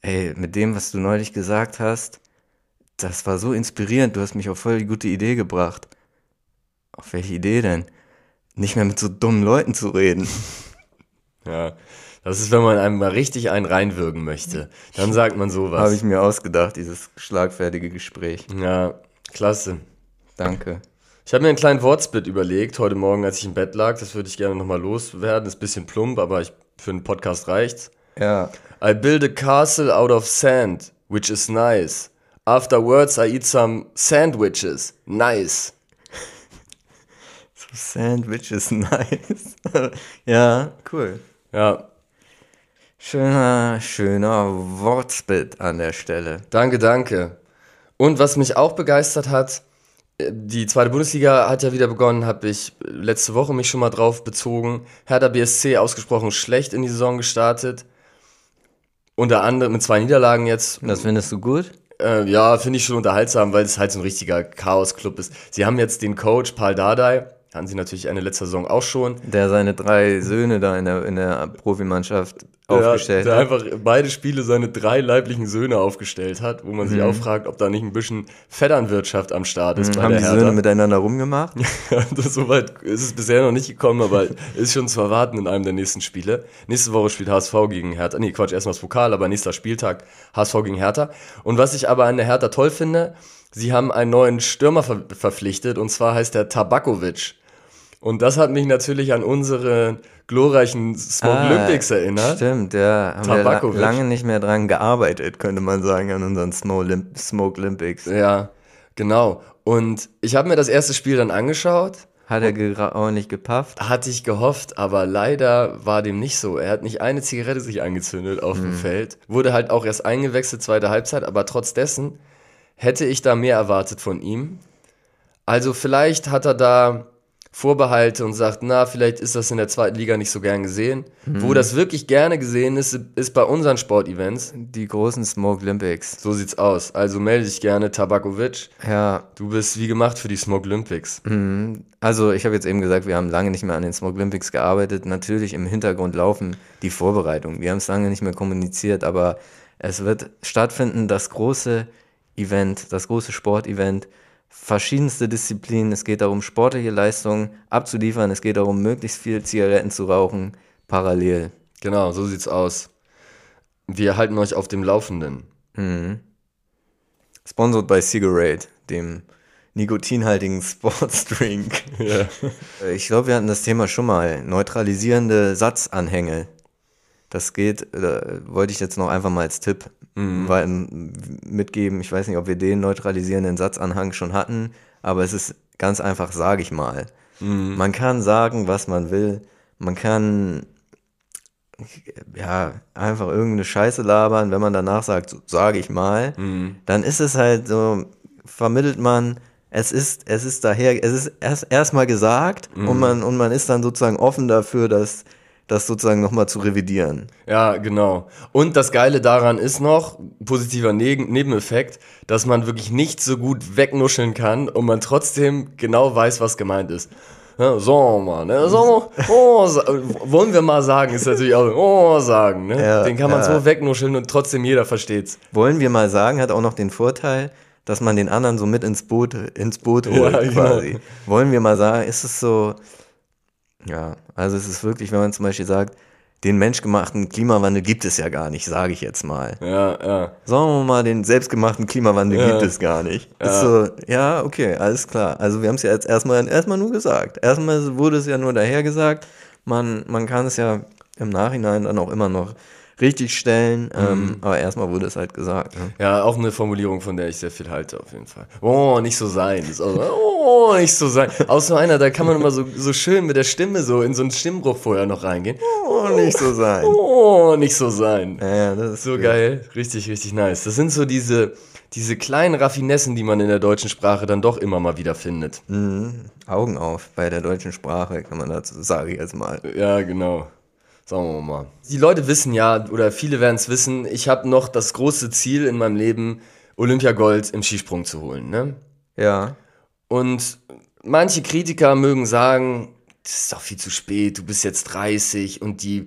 Ey, mit dem, was du neulich gesagt hast, das war so inspirierend. Du hast mich auf voll die gute Idee gebracht. Auf welche Idee denn? Nicht mehr mit so dummen Leuten zu reden. Ja. Das ist, wenn man einem mal richtig einen reinwürgen möchte. Dann sagt man sowas. Habe ich mir ausgedacht, dieses schlagfertige Gespräch. Ja, klasse. Danke. Ich habe mir einen kleinen Wortsplit überlegt, heute Morgen, als ich im Bett lag. Das würde ich gerne nochmal loswerden. Ist ein bisschen plump, aber ich, für einen Podcast reicht's. Ja. I build a castle out of sand, which is nice. Afterwards I eat some sandwiches. Nice. So Sandwich ist nice. ja, cool. Ja, Schöner, schöner Wortspit an der Stelle. danke, danke. Und was mich auch begeistert hat, die zweite Bundesliga hat ja wieder begonnen, habe ich letzte Woche mich schon mal drauf bezogen. Hertha BSC ausgesprochen schlecht in die Saison gestartet. Unter anderem mit zwei Niederlagen jetzt. Das findest du gut? Äh, ja, finde ich schon unterhaltsam, weil es halt so ein richtiger Chaos-Club ist. Sie haben jetzt den Coach Paul Dardai, hatten sie natürlich Ende letzter Saison auch schon. Der seine drei Söhne da in der, in der Profimannschaft aufgestellt der, der hat. einfach beide Spiele seine drei leiblichen Söhne aufgestellt hat, wo man sich auch fragt, ob da nicht ein bisschen Vetternwirtschaft am Start ist bei Mhm. Haben der die Hertha. Söhne miteinander rumgemacht? das Soweit ist es bisher noch nicht gekommen, aber ist schon zu erwarten in einem der nächsten Spiele. Nächste Woche spielt HSV gegen Hertha. Nee, Quatsch, erstmal das Pokal, aber nächster Spieltag HSV gegen Hertha. Und was ich aber an der Hertha toll finde, sie haben einen neuen Stürmer ver verpflichtet und zwar heißt der Tabakovic. Und das hat mich natürlich an unsere glorreichen Smoke Ah, Olympics erinnert. Stimmt, ja. Haben wir Tabakovic. lange nicht mehr dran gearbeitet, könnte man sagen, an unseren Smoke, Olymp Smoke Olympics. Ja, genau. Und ich habe mir das erste Spiel dann angeschaut. Hat er ordentlich gepafft? Hatte ich gehofft, aber leider war dem nicht so. Er hat nicht eine Zigarette sich angezündet auf dem Feld. Wurde halt auch erst eingewechselt, zweite Halbzeit, aber trotz dessen hätte ich da mehr erwartet von ihm. Also vielleicht hat er da Vorbehalte und sagt, na, vielleicht ist das in der zweiten Liga nicht so gern gesehen. Mhm. Wo das wirklich gerne gesehen ist, ist bei unseren Sportevents. Die großen Smoke Olympics. So sieht's aus. Also melde dich gerne, Tabakovic. Ja, Du bist wie gemacht für die Smoke Olympics. also ich habe jetzt eben gesagt, wir haben lange nicht mehr an den Smoke Olympics gearbeitet. Natürlich im Hintergrund laufen die Vorbereitungen. Wir haben es lange nicht mehr kommuniziert, aber es wird stattfinden, das große Event, das große Sportevent. Verschiedenste Disziplinen. Es geht darum, sportliche Leistungen abzuliefern. Es geht darum, möglichst viel Zigaretten zu rauchen, parallel. Genau, so sieht's aus. Wir halten euch auf dem Laufenden. Sponsored by Cigarette, dem nikotinhaltigen Sportsdrink. Ja. Ich glaube, wir hatten das Thema schon mal. Neutralisierende Satzanhänge. Das geht, äh, wollte ich jetzt noch einfach mal als Tipp weil, m- mitgeben. Ich weiß nicht, ob wir den neutralisierenden Satzanhang schon hatten, aber es ist ganz einfach, sage ich mal. Man kann sagen, was man will. Man kann ja einfach irgendeine Scheiße labern, wenn man danach sagt, so, sage ich mal, dann ist es halt so, vermittelt man, es ist, es ist daher, es ist erst erstmal gesagt und man und man ist dann sozusagen offen dafür, dass das sozusagen nochmal zu revidieren. Ja, genau. Und das Geile daran ist noch, positiver Ne- Nebeneffekt, dass man wirklich nicht so gut wegnuscheln kann und man trotzdem genau weiß, was gemeint ist. Ja, so, mal, ne? So, oh, wollen wir mal sagen, ist natürlich auch, oh, sagen, ne? Ja, Den kann man ja. so wegnuscheln und trotzdem jeder versteht's. Wollen wir mal sagen, hat auch noch den Vorteil, dass man den anderen so mit ins Boot, ins Boot holt, Ja, genau. quasi. Wollen wir mal sagen, ist es so, ja, also es ist wirklich, wenn man zum Beispiel sagt, den menschgemachten Klimawandel gibt es ja gar nicht, sage ich jetzt mal. Ja, ja. Sagen wir mal, den selbstgemachten Klimawandel Ja. gibt es gar nicht. Ist so, ja, okay, alles klar. Also wir haben es ja jetzt erstmal, erstmal nur gesagt. Erstmal wurde es ja nur daher gesagt. Man, man kann es ja im Nachhinein dann auch immer noch richtig stellen, ähm, aber erstmal wurde es halt gesagt. Ne? Ja, auch eine Formulierung, von der ich sehr viel halte, auf jeden Fall. Oh, nicht so sein. Das ist auch so, oh, nicht so sein. So einer, da kann man immer so, so schön mit der Stimme so in so einen Stimmbruch vorher noch reingehen. Oh, nicht so sein. Oh, nicht so sein. Ja, ja, das ist So geil. Richtig, richtig nice. Das sind so diese, diese kleinen Raffinessen, die man in der deutschen Sprache dann doch immer mal wieder findet. Augen auf bei der deutschen Sprache, kann man dazu sagen jetzt mal. Ja, genau. Sagen wir mal. Die Leute wissen ja, oder viele werden es wissen, ich habe noch das große Ziel in meinem Leben, Olympiagold im Skisprung zu holen. Ne? Ja, Und manche Kritiker mögen sagen, das ist doch viel zu spät, du bist jetzt 30 und die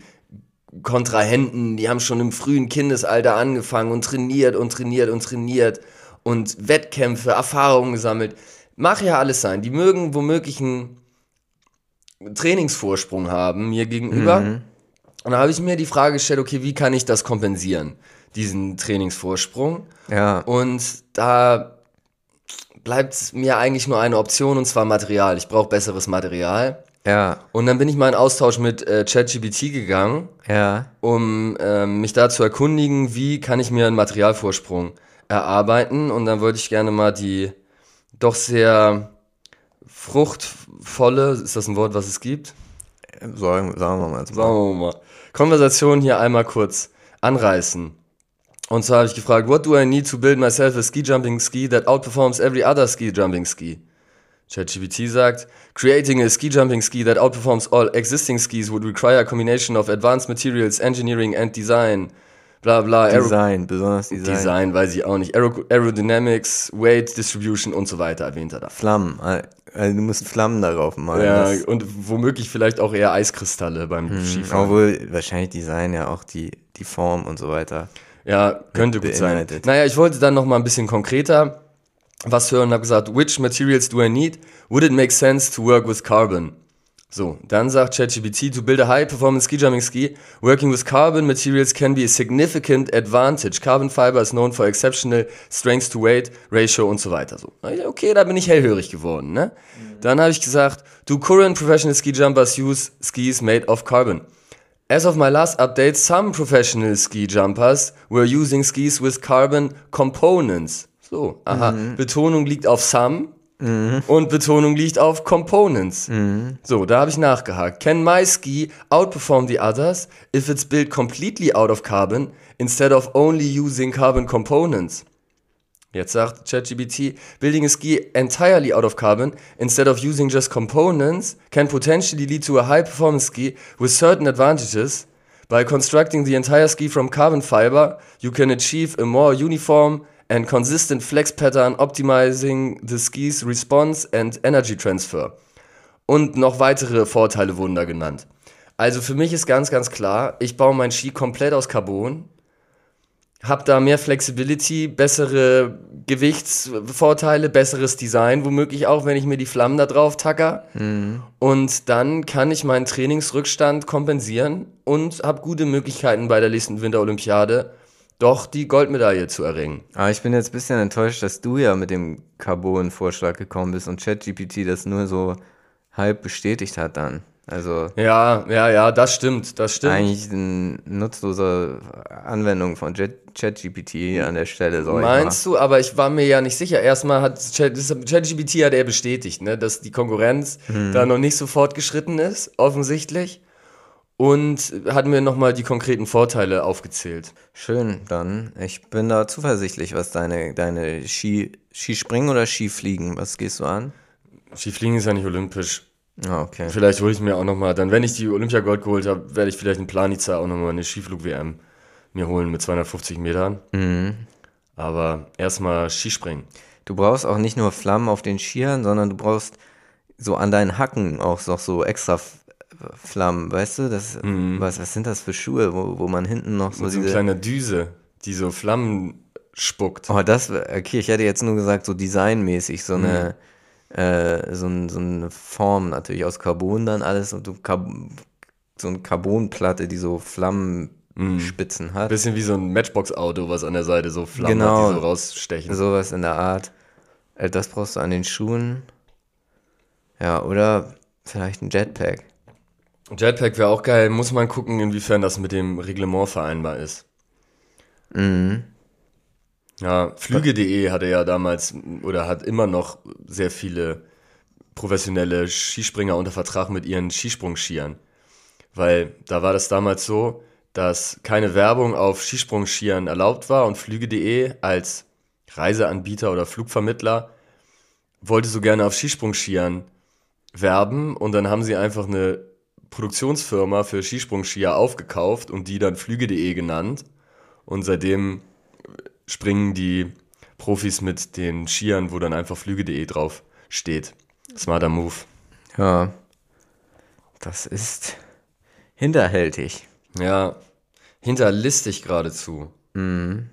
Kontrahenten, die haben schon im frühen Kindesalter angefangen und trainiert und trainiert und trainiert und Wettkämpfe, Erfahrungen gesammelt. Mach ja alles sein. Die mögen womöglich einen Trainingsvorsprung haben mir gegenüber. Und da habe ich mir die Frage gestellt, okay, wie kann ich das kompensieren, diesen Trainingsvorsprung? ja, Und da bleibt mir eigentlich nur eine Option und zwar Material. Ich brauche besseres Material. ja, Und dann bin ich mal in Austausch mit äh, ChatGPT gegangen, ja, um ähm, mich da zu erkundigen, wie kann ich mir einen Materialvorsprung erarbeiten. Und dann wollte ich gerne mal die doch sehr fruchtvolle, ist das ein Wort, was es gibt? sagen, sagen wir mal. Sagen wir mal. Konversation hier einmal kurz anreißen. Und zwar habe ich gefragt, what do I need to build myself a ski jumping ski that outperforms every other ski jumping ski? ChatGPT sagt, creating a ski jumping ski that outperforms all existing skis would require a combination of advanced materials, engineering and design. Bla bla. Aero- Design, besonders Design. Design weiß ich auch nicht. Aero Aerodynamics, Weight Distribution und so weiter erwähnt er da. Flammen, also du musst Flammen darauf malen. Ja, und womöglich vielleicht auch eher Eiskristalle beim Skifahren. Obwohl wahrscheinlich Design ja auch die, die Form und so weiter. Ja, könnte gut sein. Naja, ich wollte dann noch mal ein bisschen konkreter was hören und habe gesagt, which materials do I need? Would it make sense to work with carbon? So, dann sagt ChatGPT, to build a high-performance ski jumping ski, working with carbon materials can be a significant advantage. Carbon fiber is known for exceptional strength to weight ratio und so weiter. So, okay, da bin ich hellhörig geworden. Ne? Dann habe ich gesagt, do current professional ski jumpers use skis made of carbon? As of my last update, some professional ski jumpers were using skis with carbon components. So, aha. Betonung liegt auf some und Betonung liegt auf components. So, da habe ich nachgehakt. Can my ski outperform the others if it's built completely out of carbon instead of only using carbon components? Jetzt sagt ChatGPT, building a ski entirely out of carbon instead of using just components can potentially lead to a high performance ski with certain advantages. By constructing the entire ski from carbon fiber, you can achieve a more uniform and consistent flex pattern, optimizing the ski's response and energy transfer. Und noch weitere Vorteile wurden da genannt. Also für mich ist ganz, ganz klar, ich baue meinen Ski komplett aus Carbon, habe da mehr Flexibility, bessere Gewichtsvorteile, besseres Design, womöglich auch, wenn ich mir die Flammen da drauf tacker. Mhm. Und dann kann ich meinen Trainingsrückstand kompensieren und habe gute Möglichkeiten bei der nächsten Winterolympiade doch die Goldmedaille zu erringen. Aber ich bin jetzt ein bisschen enttäuscht, dass du ja mit dem Carbon-Vorschlag gekommen bist und ChatGPT das nur so halb bestätigt hat dann. Also ja, ja, ja, das stimmt, das stimmt. Eigentlich eine nutzlose Anwendung von ChatGPT an der Stelle. Meinst du? Aber ich war mir ja nicht sicher. Erstmal hat ChatGPT hat er bestätigt, ne, dass die Konkurrenz hm. da noch nicht so fortgeschritten ist, offensichtlich. Und hat mir nochmal die konkreten Vorteile aufgezählt. Schön, dann. Ich bin da zuversichtlich, was deine, deine Ski, Skispringen oder Skifliegen, was gehst du an? Skifliegen ist ja nicht olympisch. Ah, okay. Vielleicht hole ich mir auch nochmal, dann wenn ich die Olympiagold geholt habe, werde ich vielleicht in Planica auch nochmal eine Skiflug-WM mir holen mit 250 Metern. Mhm. Aber erstmal Skispringen. Du brauchst auch nicht nur Flammen auf den Skiern, sondern du brauchst so an deinen Hacken auch noch so extra Flammen, weißt du? Das, mhm. was, was sind das für Schuhe, wo, wo man hinten noch so Mit so eine kleine Düse, die so Flammen spuckt. Oh, das, okay, ich hätte jetzt nur gesagt, so designmäßig, so eine... Mhm äh, so, ein, so, eine Form natürlich aus Carbon dann alles und du so eine Carbonplatte, die so Flammenspitzen mm. hat. Bisschen wie so ein Matchbox-Auto, was an der Seite so Flammen genau, hat, die so rausstechen. Sowas in der Art. Äh, das brauchst du an den Schuhen. Ja, oder vielleicht ein Jetpack. Jetpack wäre auch geil. Muss man gucken, inwiefern das mit dem Reglement vereinbar ist. Mhm. Ja, Flüge.de hatte ja damals oder hat immer noch sehr viele professionelle Skispringer unter Vertrag mit ihren Skisprungskiern. Weil da war das damals so, dass keine Werbung auf Skisprungskiern erlaubt war und Flüge.de als Reiseanbieter oder Flugvermittler wollte so gerne auf Skisprungskiern werben und dann haben sie einfach eine Produktionsfirma für Skisprungskier aufgekauft und die dann Flüge.de genannt und seitdem springen die Profis mit den Skiern, wo dann einfach flüge.de drauf steht. Smarter Move. Ja, das ist hinterhältig. Ja, hinterlistig geradezu. Mhm.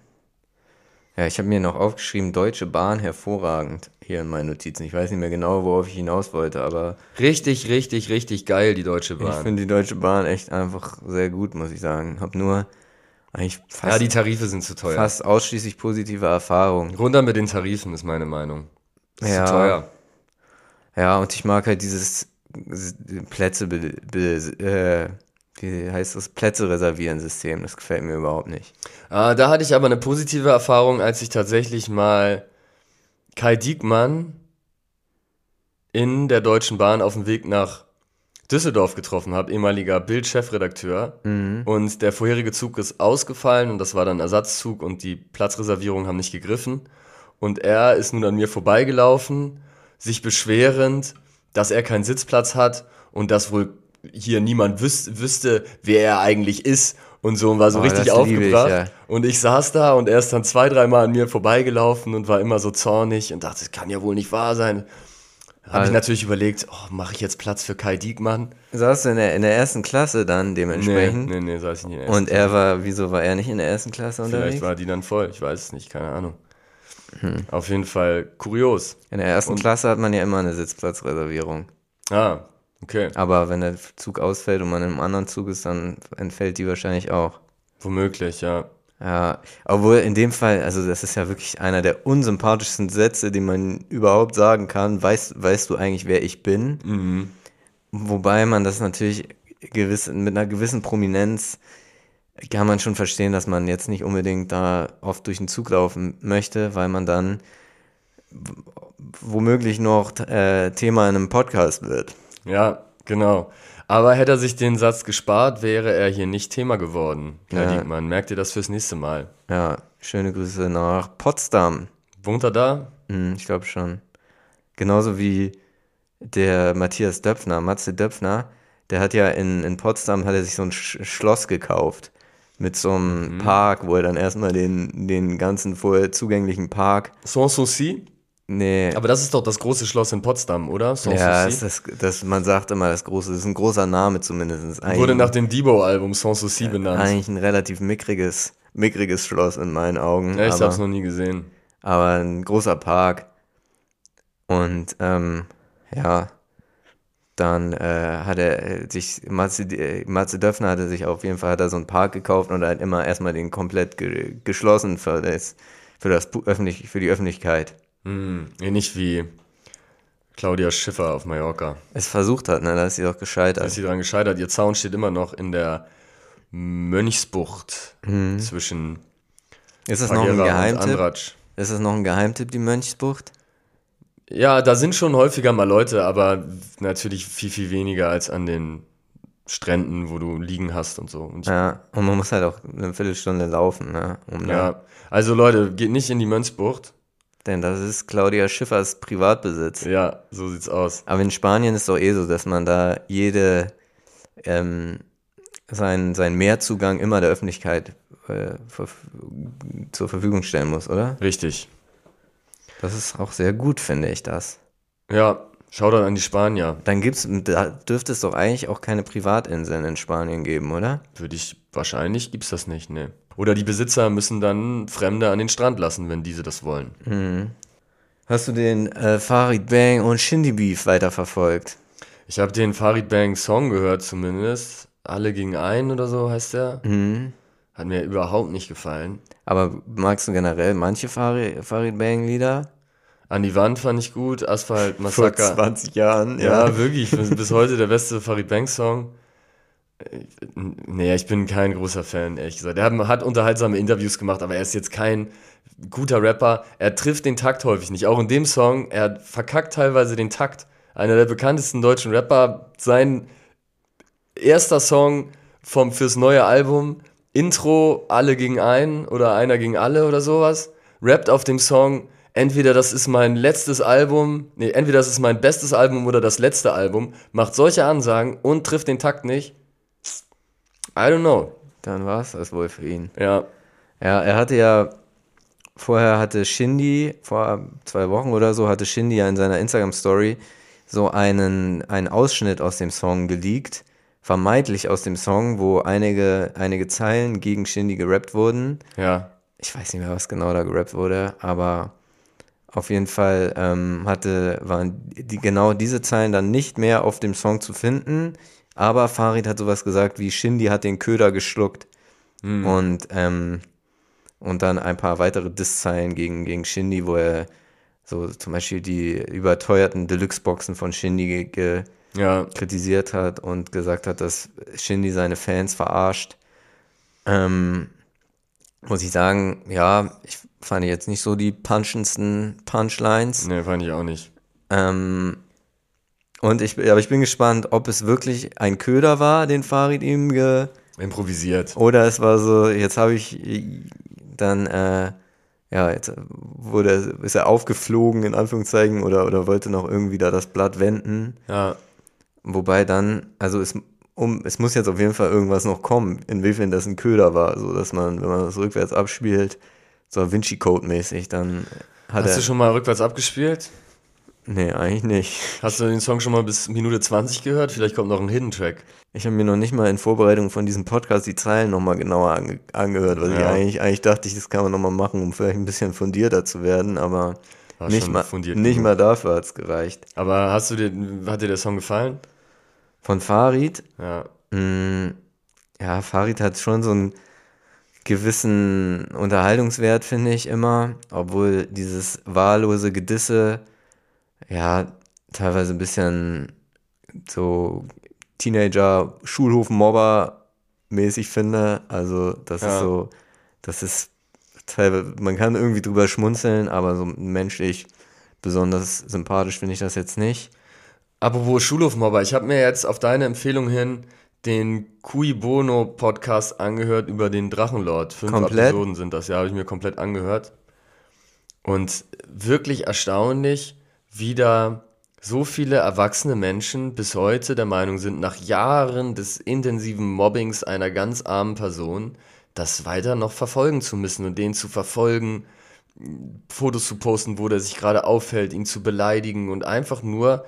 Ja, ich habe mir noch aufgeschrieben, Deutsche Bahn hervorragend hier in meinen Notizen. Ich weiß nicht mehr genau, worauf ich hinaus wollte, aber. Richtig, richtig, richtig geil, die Deutsche Bahn. Ich finde die Deutsche Bahn echt einfach sehr gut, muss ich sagen. Hab nur eigentlich fast, ja, die Tarife sind zu teuer. Fast ausschließlich positive Erfahrungen. Runter mit den Tarifen ist meine Meinung. Das ja. zu teuer. Ja, und ich mag halt dieses Plätze, äh, wie heißt das, Plätze reservieren System. Das gefällt mir überhaupt nicht. Ah, da hatte ich aber eine positive Erfahrung, als ich tatsächlich mal Kai Diekmann in der Deutschen Bahn auf dem Weg nach Düsseldorf getroffen habe, ehemaliger Bild-Chefredakteur. Mhm. Und der vorherige Zug ist ausgefallen und das war dann Ersatzzug und die Platzreservierungen haben nicht gegriffen. Und er ist nun an mir vorbeigelaufen, sich beschwerend, dass er keinen Sitzplatz hat und dass wohl hier niemand wüs wüsste, wer er eigentlich ist und so und war so oh, richtig aufgebracht. Ich, ja. Und ich saß da und er ist dann zwei, dreimal an mir vorbeigelaufen und war immer so zornig und dachte, das kann ja wohl nicht wahr sein. Habe also, ich natürlich überlegt, oh, mache ich jetzt Platz für Kai Diekmann? Saß du in der, in der ersten Klasse dann dementsprechend? Nee, nee, nee, saß ich nicht in der ersten Und er Klasse. war, wieso war er nicht in der ersten Klasse unterwegs? Vielleicht war die dann voll, ich weiß es nicht, keine Ahnung. Hm. Auf jeden Fall kurios. In der ersten und, Klasse hat man ja immer eine Sitzplatzreservierung. Ah, okay. Aber wenn der Zug ausfällt und man in einem anderen Zug ist, dann entfällt die wahrscheinlich auch. Womöglich, ja. Ja, obwohl in dem Fall, also das ist ja wirklich einer der unsympathischsten Sätze, die man überhaupt sagen kann. Weißt, weißt du eigentlich, wer ich bin? Mhm. Wobei man das natürlich gewiss, mit einer gewissen Prominenz kann man schon verstehen, dass man jetzt nicht unbedingt da oft durch den Zug laufen möchte, weil man dann womöglich noch äh, Thema in einem Podcast wird. Ja, genau. Aber hätte er sich den Satz gespart, wäre er hier nicht Thema geworden, Herr ja. Diekmann. Merkt ihr das fürs nächste Mal? Ja, schöne Grüße nach Potsdam. Wohnt er da? Hm, ich glaube schon. Genauso wie der Matthias Döpfner, Matze Döpfner, der hat ja in, in Potsdam hat er sich so ein Sch Schloss gekauft mit so einem Park, wo er dann erstmal den, den ganzen vorher zugänglichen Park. Sanssouci? Nee. Aber das ist doch das große Schloss in Potsdam, oder? ja, Sanssouci? ist das, das, man sagt immer das große, das ist ein großer Name zumindest. Eigentlich, Wurde nach dem Debo-Album Sanssouci benannt. eigentlich ein relativ mickriges, mickriges Schloss in meinen Augen. Ja, ich aber, hab's noch nie gesehen. aber ein großer Park. Und ähm, ja, dann äh, hat er äh, sich, Matze, äh, Matze Döpfner hatte sich auf jeden Fall hat er so einen Park gekauft und hat immer erstmal den komplett ge geschlossen für das, für das öffentlich, für die Öffentlichkeit. Hm, ähnlich wie Claudia Schiffer auf Mallorca. Es versucht hat, ne, da ist sie doch Da gescheitert. ist sie dran gescheitert. Ihr Zaun steht immer noch in der Mönchsbucht zwischen Ist das Mhm. noch ein Geheimtipp? Ist das noch ein Geheimtipp, die Mönchsbucht? Ja, da sind schon häufiger mal Leute, aber natürlich viel, viel weniger als an den Stränden, wo du liegen hast und so. Und Ja, und man muss halt auch eine Viertelstunde laufen, ne? Um da, ja, also Leute, geht nicht in die Mönchsbucht. Denn das ist Claudia Schiffers Privatbesitz. Ja, so sieht's aus. Aber in Spanien ist doch eh so, dass man da jede, ähm, seinen, seinen Meerzugang immer der Öffentlichkeit äh, verf zur Verfügung stellen muss, oder? Richtig. Das ist auch sehr gut, finde ich das. Ja, Shoutout an die Spanier. Dann gibt's, da dürfte es doch eigentlich auch keine Privatinseln in Spanien geben, oder? Würde ich, wahrscheinlich gibt's das nicht, ne. Oder die Besitzer müssen dann Fremde an den Strand lassen, wenn diese das wollen. Hast du den äh, Farid Bang und Shindy Beef weiterverfolgt? Ich habe den Farid Bang Song gehört zumindest. Alle gegen einen oder so heißt der. Hat mir überhaupt nicht gefallen. Aber magst du generell manche Farid, Farid Bang Lieder? An die Wand fand ich gut. Asphalt Vor Massaker. 20 Jahren, Ja, wirklich. Bis, bis heute der beste Farid Bang Song. Nee, ich bin kein großer Fan, ehrlich gesagt. Er hat, hat unterhaltsame Interviews gemacht, aber er ist jetzt kein guter Rapper. Er trifft den Takt häufig nicht. Auch in dem Song, er verkackt teilweise den Takt. Einer der bekanntesten deutschen Rapper. Sein erster Song vom, fürs neue Album. Intro, alle gegen einen oder einer gegen alle oder sowas. Rappt auf dem Song, entweder das ist mein letztes Album, nee, entweder das ist mein bestes Album oder das letzte Album. Macht solche Ansagen und trifft den Takt nicht. I don't know. Dann war es das wohl für ihn. Ja, Ja, er hatte ja, vorher hatte Shindy, vor zwei Wochen oder so, hatte Shindy ja in seiner Instagram-Story so einen, einen Ausschnitt aus dem Song geleakt, vermeintlich aus dem Song, wo einige, einige Zeilen gegen Shindy gerappt wurden. ja. Ich weiß nicht mehr, was genau da gerappt wurde, aber auf jeden Fall ähm, hatte, waren die, genau diese Zeilen dann nicht mehr auf dem Song zu finden, aber Farid hat sowas gesagt wie Shindy hat den Köder geschluckt und, ähm, und dann ein paar weitere Disszeilen gegen, gegen Shindy, wo er so zum Beispiel die überteuerten Deluxe-Boxen von Shindy ge Ja, kritisiert hat und gesagt hat, dass Shindy seine Fans verarscht. Ähm, muss ich sagen, ja, ich fand jetzt nicht so die punchendsten Punchlines. nee, fand ich auch nicht. Ähm, und ich, aber ich bin gespannt, ob es wirklich ein Köder war, den Farid ihm ge Improvisiert. oder es war so, jetzt habe ich dann, äh, ja, jetzt wurde, ist er aufgeflogen, in Anführungszeichen, oder, oder wollte noch irgendwie da das Blatt wenden. Ja, Wobei dann, also es, um, es muss jetzt auf jeden Fall irgendwas noch kommen, inwiefern das ein Köder war, so dass man, wenn man das rückwärts abspielt, so Vinci Code mäßig, dann hat hast er. du schon mal rückwärts abgespielt? Nee, eigentlich nicht. Hast du den Song schon mal bis Minute 20 gehört? Vielleicht kommt noch ein Hidden Track. Ich habe mir noch nicht mal in Vorbereitung von diesem Podcast die Zeilen nochmal genauer ange angehört, weil ich Ja. eigentlich, eigentlich dachte ich, das kann man nochmal machen, um vielleicht ein bisschen fundierter zu werden, aber War nicht, mal, fundiert nicht genug. mal dafür hat's gereicht. Aber hast du dir, hat dir der Song gefallen? Von Farid, Ja. Mm, Ja, Farid hat schon so einen gewissen Unterhaltungswert, finde ich immer, obwohl dieses wahllose Gedisse, ja, teilweise ein bisschen so Teenager, Schulhof-Mobber mäßig finde. Also, das Ja. ist so, das ist teilweise, man kann irgendwie drüber schmunzeln, aber so menschlich besonders sympathisch finde ich das jetzt nicht. Apropos Schulhofmobber, ich habe mir jetzt auf deine Empfehlung hin den Cui Bono Podcast angehört über den Drachenlord. Fünf Komplett? Episoden sind das, ja, habe ich mir komplett angehört. Und wirklich erstaunlich, wie da so viele erwachsene Menschen bis heute der Meinung sind, nach Jahren des intensiven Mobbings einer ganz armen Person, das weiter noch verfolgen zu müssen und den zu verfolgen, Fotos zu posten, wo der sich gerade aufhält, ihn zu beleidigen und einfach nur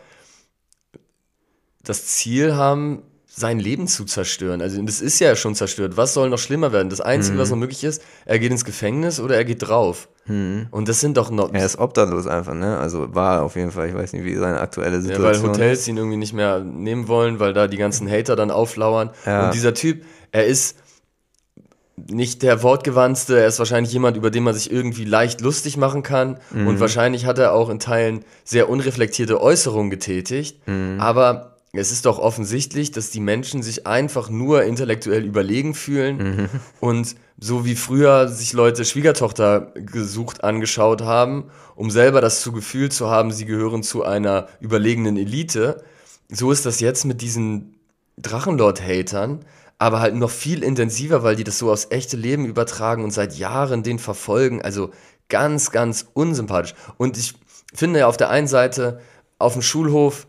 das Ziel haben, sein Leben zu zerstören. Also das ist ja schon zerstört. Was soll noch schlimmer werden? Das Einzige, mhm. was noch möglich ist, er geht ins Gefängnis oder er geht drauf. Mhm. Und das sind doch noch. Er ist obdachlos einfach, ne? Also war auf jeden Fall, ich weiß nicht, wie seine aktuelle Situation ist. Ja, weil Hotels ihn irgendwie nicht mehr nehmen wollen, weil da die ganzen Hater dann auflauern. Ja. Und dieser Typ, er ist nicht der wortgewandtste, er ist wahrscheinlich jemand, über den man sich irgendwie leicht lustig machen kann. Mhm. Und wahrscheinlich hat er auch in Teilen sehr unreflektierte Äußerungen getätigt. Mhm. Aber es ist doch offensichtlich, dass die Menschen sich einfach nur intellektuell überlegen fühlen mhm. und so wie früher sich Leute Schwiegertochter gesucht angeschaut haben, um selber das zu Gefühl zu haben, sie gehören zu einer überlegenen Elite, so ist das jetzt mit diesen Drachenlord-Hatern, aber halt noch viel intensiver, weil die das so aufs echte Leben übertragen und seit Jahren den verfolgen. Also ganz, ganz unsympathisch. Und ich finde ja auf der einen Seite auf dem Schulhof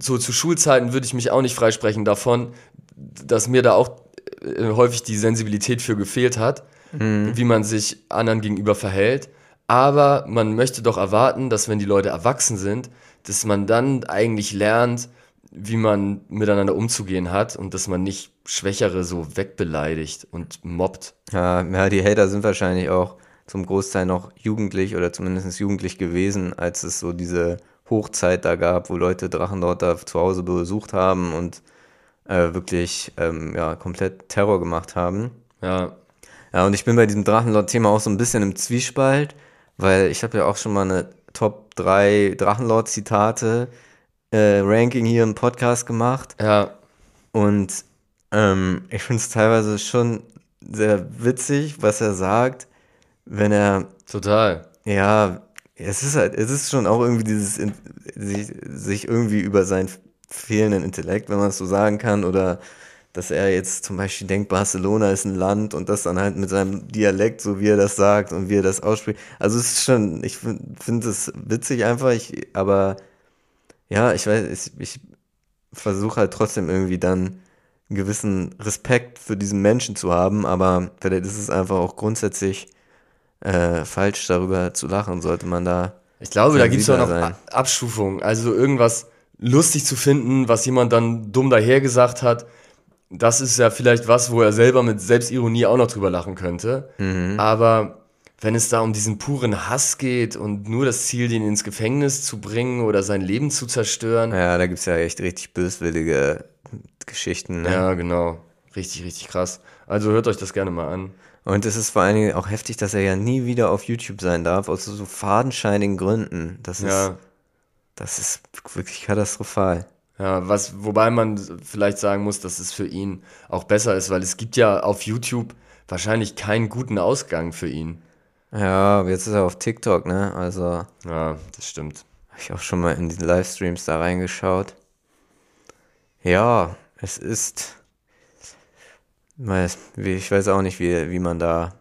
so zu Schulzeiten würde ich mich auch nicht freisprechen davon, dass mir da auch äh, häufig die Sensibilität für gefehlt hat, mhm. wie man sich anderen gegenüber verhält. Aber man möchte doch erwarten, dass wenn die Leute erwachsen sind, dass man dann eigentlich lernt, wie man miteinander umzugehen hat und dass man nicht Schwächere so wegbeleidigt und mobbt. Ja, ja, die Hater sind wahrscheinlich auch zum Großteil noch jugendlich oder zumindest jugendlich gewesen, als es so diese Hochzeit da gab, wo Leute Drachen dort da zu Hause besucht haben und äh, wirklich ähm, ja, komplett Terror gemacht haben. Ja. Ja, und ich bin bei diesem Drachenlord-Thema auch so ein bisschen im Zwiespalt, weil ich habe ja auch schon mal eine Top 3 Drachenlord-Zitate äh, Ranking hier im Podcast gemacht. Ja. Und ähm, ich finde es teilweise schon sehr witzig, was er sagt, wenn er. Total. Ja, es ist halt, es ist schon auch irgendwie dieses, sich, sich irgendwie über seinen fehlenden Intellekt, wenn man es so sagen kann, oder dass er jetzt zum Beispiel denkt, Barcelona ist ein Land und das dann halt mit seinem Dialekt, so wie er das sagt und wie er das ausspricht. Also es ist schon, ich finde es witzig einfach, ich, aber ja, ich weiß, ich, ich versuche halt trotzdem irgendwie dann einen gewissen Respekt für diesen Menschen zu haben, aber vielleicht ist es einfach auch grundsätzlich äh, falsch darüber zu lachen, sollte man da. Ich glaube, da gibt es auch noch sein. Abstufungen. Also irgendwas lustig zu finden, was jemand dann dumm dahergesagt hat, das ist ja vielleicht was, wo er selber mit Selbstironie auch noch drüber lachen könnte. Mhm. Aber wenn es da um diesen puren Hass geht und nur das Ziel, den ins Gefängnis zu bringen oder sein Leben zu zerstören. Ja, da gibt es ja echt richtig böswillige Geschichten. Ne? Ja, genau. Richtig, richtig krass. Also hört euch das gerne mal an. Und es ist vor allen Dingen auch heftig, dass er ja nie wieder auf YouTube sein darf, aus so fadenscheinigen Gründen. Das ist, ja. das ist wirklich katastrophal. Ja, was, wobei man vielleicht sagen muss, dass es für ihn auch besser ist, weil es gibt ja auf YouTube wahrscheinlich keinen guten Ausgang für ihn. Ja, jetzt ist er auf TikTok, ne? Also. Ja, das stimmt. Habe ich auch schon mal in die Livestreams da reingeschaut. Ja, es ist ich weiß auch nicht, wie, wie man da,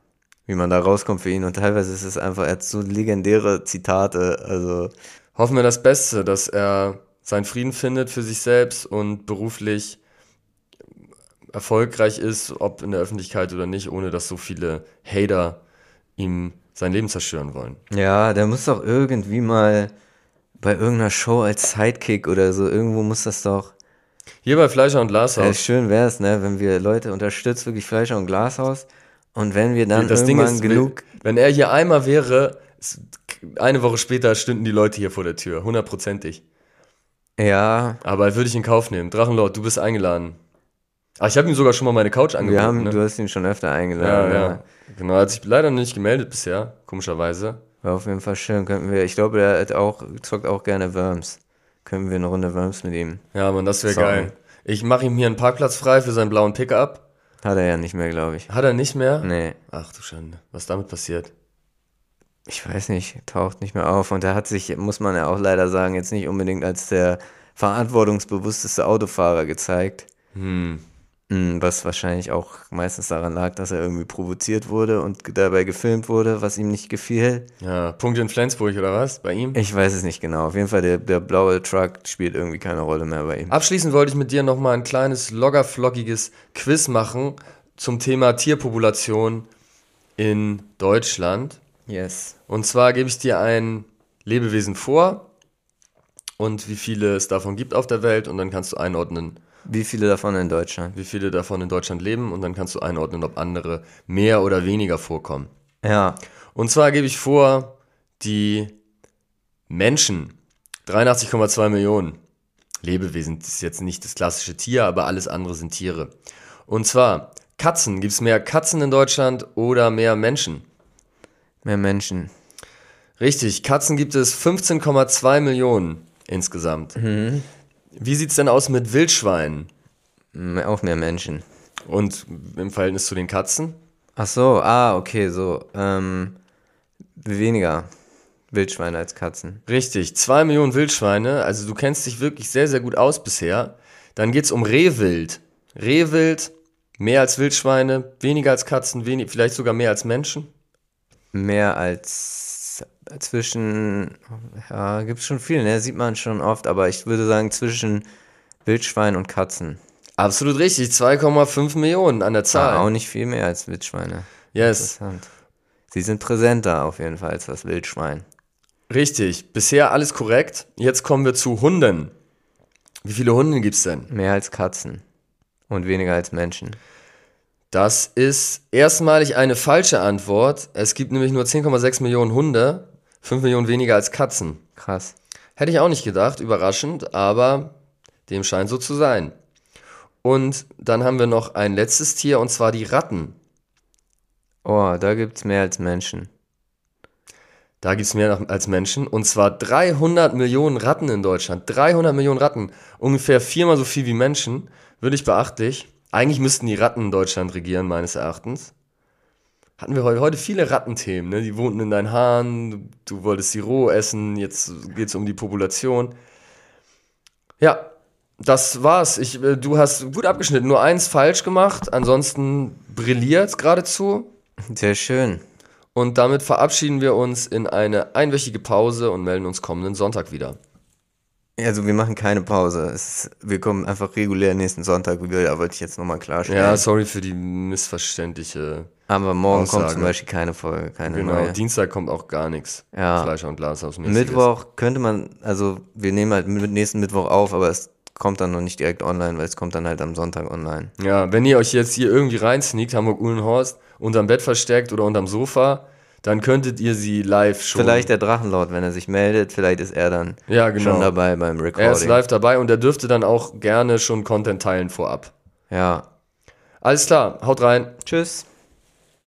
wie man da rauskommt für ihn. Und teilweise ist es einfach, er hat so legendäre Zitate. Also hoffen wir das Beste, dass er seinen Frieden findet für sich selbst und beruflich erfolgreich ist, ob in der Öffentlichkeit oder nicht, ohne dass so viele Hater ihm sein Leben zerstören wollen. Ja, der muss doch irgendwie mal bei irgendeiner Show als Sidekick oder so, irgendwo muss das doch hier bei Fleischer und Glashaus. Ja, schön wäre es, ne, wenn wir Leute unterstützen, wirklich Fleischer und Glashaus. Und wenn wir dann das irgendwann ist, genug. Wenn er hier einmal wäre, eine Woche später stünden die Leute hier vor der Tür, hundertprozentig. Ja. Aber würde ich in Kauf nehmen. Drachenlord, du bist eingeladen. Ach, ich habe ihm sogar schon mal meine Couch angeboten. Wir haben, ne? Du hast ihn schon öfter eingeladen. Ja, ja. ja. Genau, er hat sich leider nicht gemeldet bisher, komischerweise. War auf jeden Fall schön. Könnten wir, ich glaube, er hat auch, zockt auch gerne Worms können wir eine Runde Worms mit ihm. Ja, Mann, das wäre geil. Ich mache ihm hier einen Parkplatz frei für seinen blauen Pickup. Hat er ja nicht mehr, glaube ich. Hat er nicht mehr? Nee. Ach du Schande. Was damit passiert? Ich weiß nicht, taucht nicht mehr auf. Und er hat sich, muss man ja auch leider sagen, jetzt nicht unbedingt als der verantwortungsbewussteste Autofahrer gezeigt. Hm. Mm, Was wahrscheinlich auch meistens daran lag, dass er irgendwie provoziert wurde und dabei gefilmt wurde, was ihm nicht gefiel. Ja, Punkt in Flensburg oder was? Bei ihm? Ich weiß es nicht genau. Auf jeden Fall, der, der blaue Truck spielt irgendwie keine Rolle mehr bei ihm. Abschließend wollte ich mit dir nochmal ein kleines, loggerflockiges Quiz machen zum Thema Tierpopulation in Deutschland. Yes. Und zwar gebe ich dir ein Lebewesen vor und wie viele es davon gibt auf der Welt und dann kannst du einordnen, Wie viele davon in Deutschland? wie viele davon in Deutschland leben und dann kannst du einordnen, ob andere mehr oder weniger vorkommen. Ja. Und zwar gebe ich vor, die Menschen, 83,2 Millionen Lebewesen, das ist jetzt nicht das klassische Tier, aber alles andere sind Tiere. Und zwar Katzen, gibt es mehr Katzen in Deutschland oder mehr Menschen? Mehr Menschen. Richtig, Katzen gibt es 15,2 Millionen insgesamt. Wie sieht's denn aus mit Wildschweinen Mm, Auch mehr Menschen. und im Verhältnis zu den Katzen? Ach so, ah, okay, so. Ähm, weniger Wildschweine als Katzen. Richtig, 2 Millionen Wildschweine, also du kennst dich wirklich sehr, sehr gut aus bisher. Dann geht's um Rehwild. Rehwild, mehr als Wildschweine, weniger als Katzen, wenig, vielleicht sogar mehr als Menschen. Mehr als zwischen, ja, gibt's schon viel, ne? Sieht man schon oft, aber ich würde sagen zwischen Wildschwein und Katzen. Absolut richtig, 2,5 Millionen an der Zahl. Ah, auch nicht viel mehr als Wildschweine. yes, Interessant. Sie sind präsenter auf jeden Fall als das Wildschwein. richtig. Bisher alles korrekt. Jetzt kommen wir zu Hunden. Wie viele Hunde gibt's denn? Mehr als Katzen. Und weniger als Menschen. Das ist erstmalig eine falsche Antwort. Es gibt nämlich nur 10,6 Millionen Hunde, 5 Millionen weniger als Katzen. Krass. Hätte ich auch nicht gedacht, überraschend, aber dem scheint so zu sein. Und dann haben wir noch ein letztes Tier und zwar die Ratten. Oh, da gibt's mehr als Menschen. Da gibt es mehr als Menschen und zwar 300 Millionen Ratten in Deutschland. 300 Millionen Ratten, ungefähr viermal so viel wie Menschen. Wirklich beachtlich. Eigentlich müssten die Ratten in Deutschland regieren, meines Erachtens. Hatten wir heute, heute viele Rattenthemen, ne? Die wohnten in deinen Haaren, du, du wolltest sie roh essen, jetzt geht es um die Population. Ja, das war's. Ich, äh, du hast gut abgeschnitten, nur eins falsch gemacht, ansonsten brilliert geradezu. Sehr schön. Und damit verabschieden wir uns in eine einwöchige Pause und melden uns kommenden Sonntag wieder. Also wir machen keine Pause. Ist, wir kommen einfach regulär nächsten Sonntag wieder. Da wollte ich jetzt nochmal klarstellen. Ja, sorry für die missverständliche. Aber morgen kommt Aussage. zum Beispiel keine Folge, keine Genau, neue. Dienstag kommt auch gar nichts. Ja. Fleischer und Glas aus Mittwoch könnte man, also wir nehmen halt mit nächsten Mittwoch auf, aber es kommt dann noch nicht direkt online, weil es kommt dann halt am Sonntag online. Ja, wenn ihr euch jetzt hier irgendwie reinsneakt, Hamburg-Uhlenhorst, unterm Bett versteckt oder unterm Sofa, dann könntet ihr sie live schon. Vielleicht der Drachenlord, wenn er sich meldet, vielleicht ist er dann Ja, genau. schon dabei beim Er ist Recording. live dabei und er dürfte dann auch gerne schon Content teilen vorab. Ja. Alles klar, haut rein. Tschüss.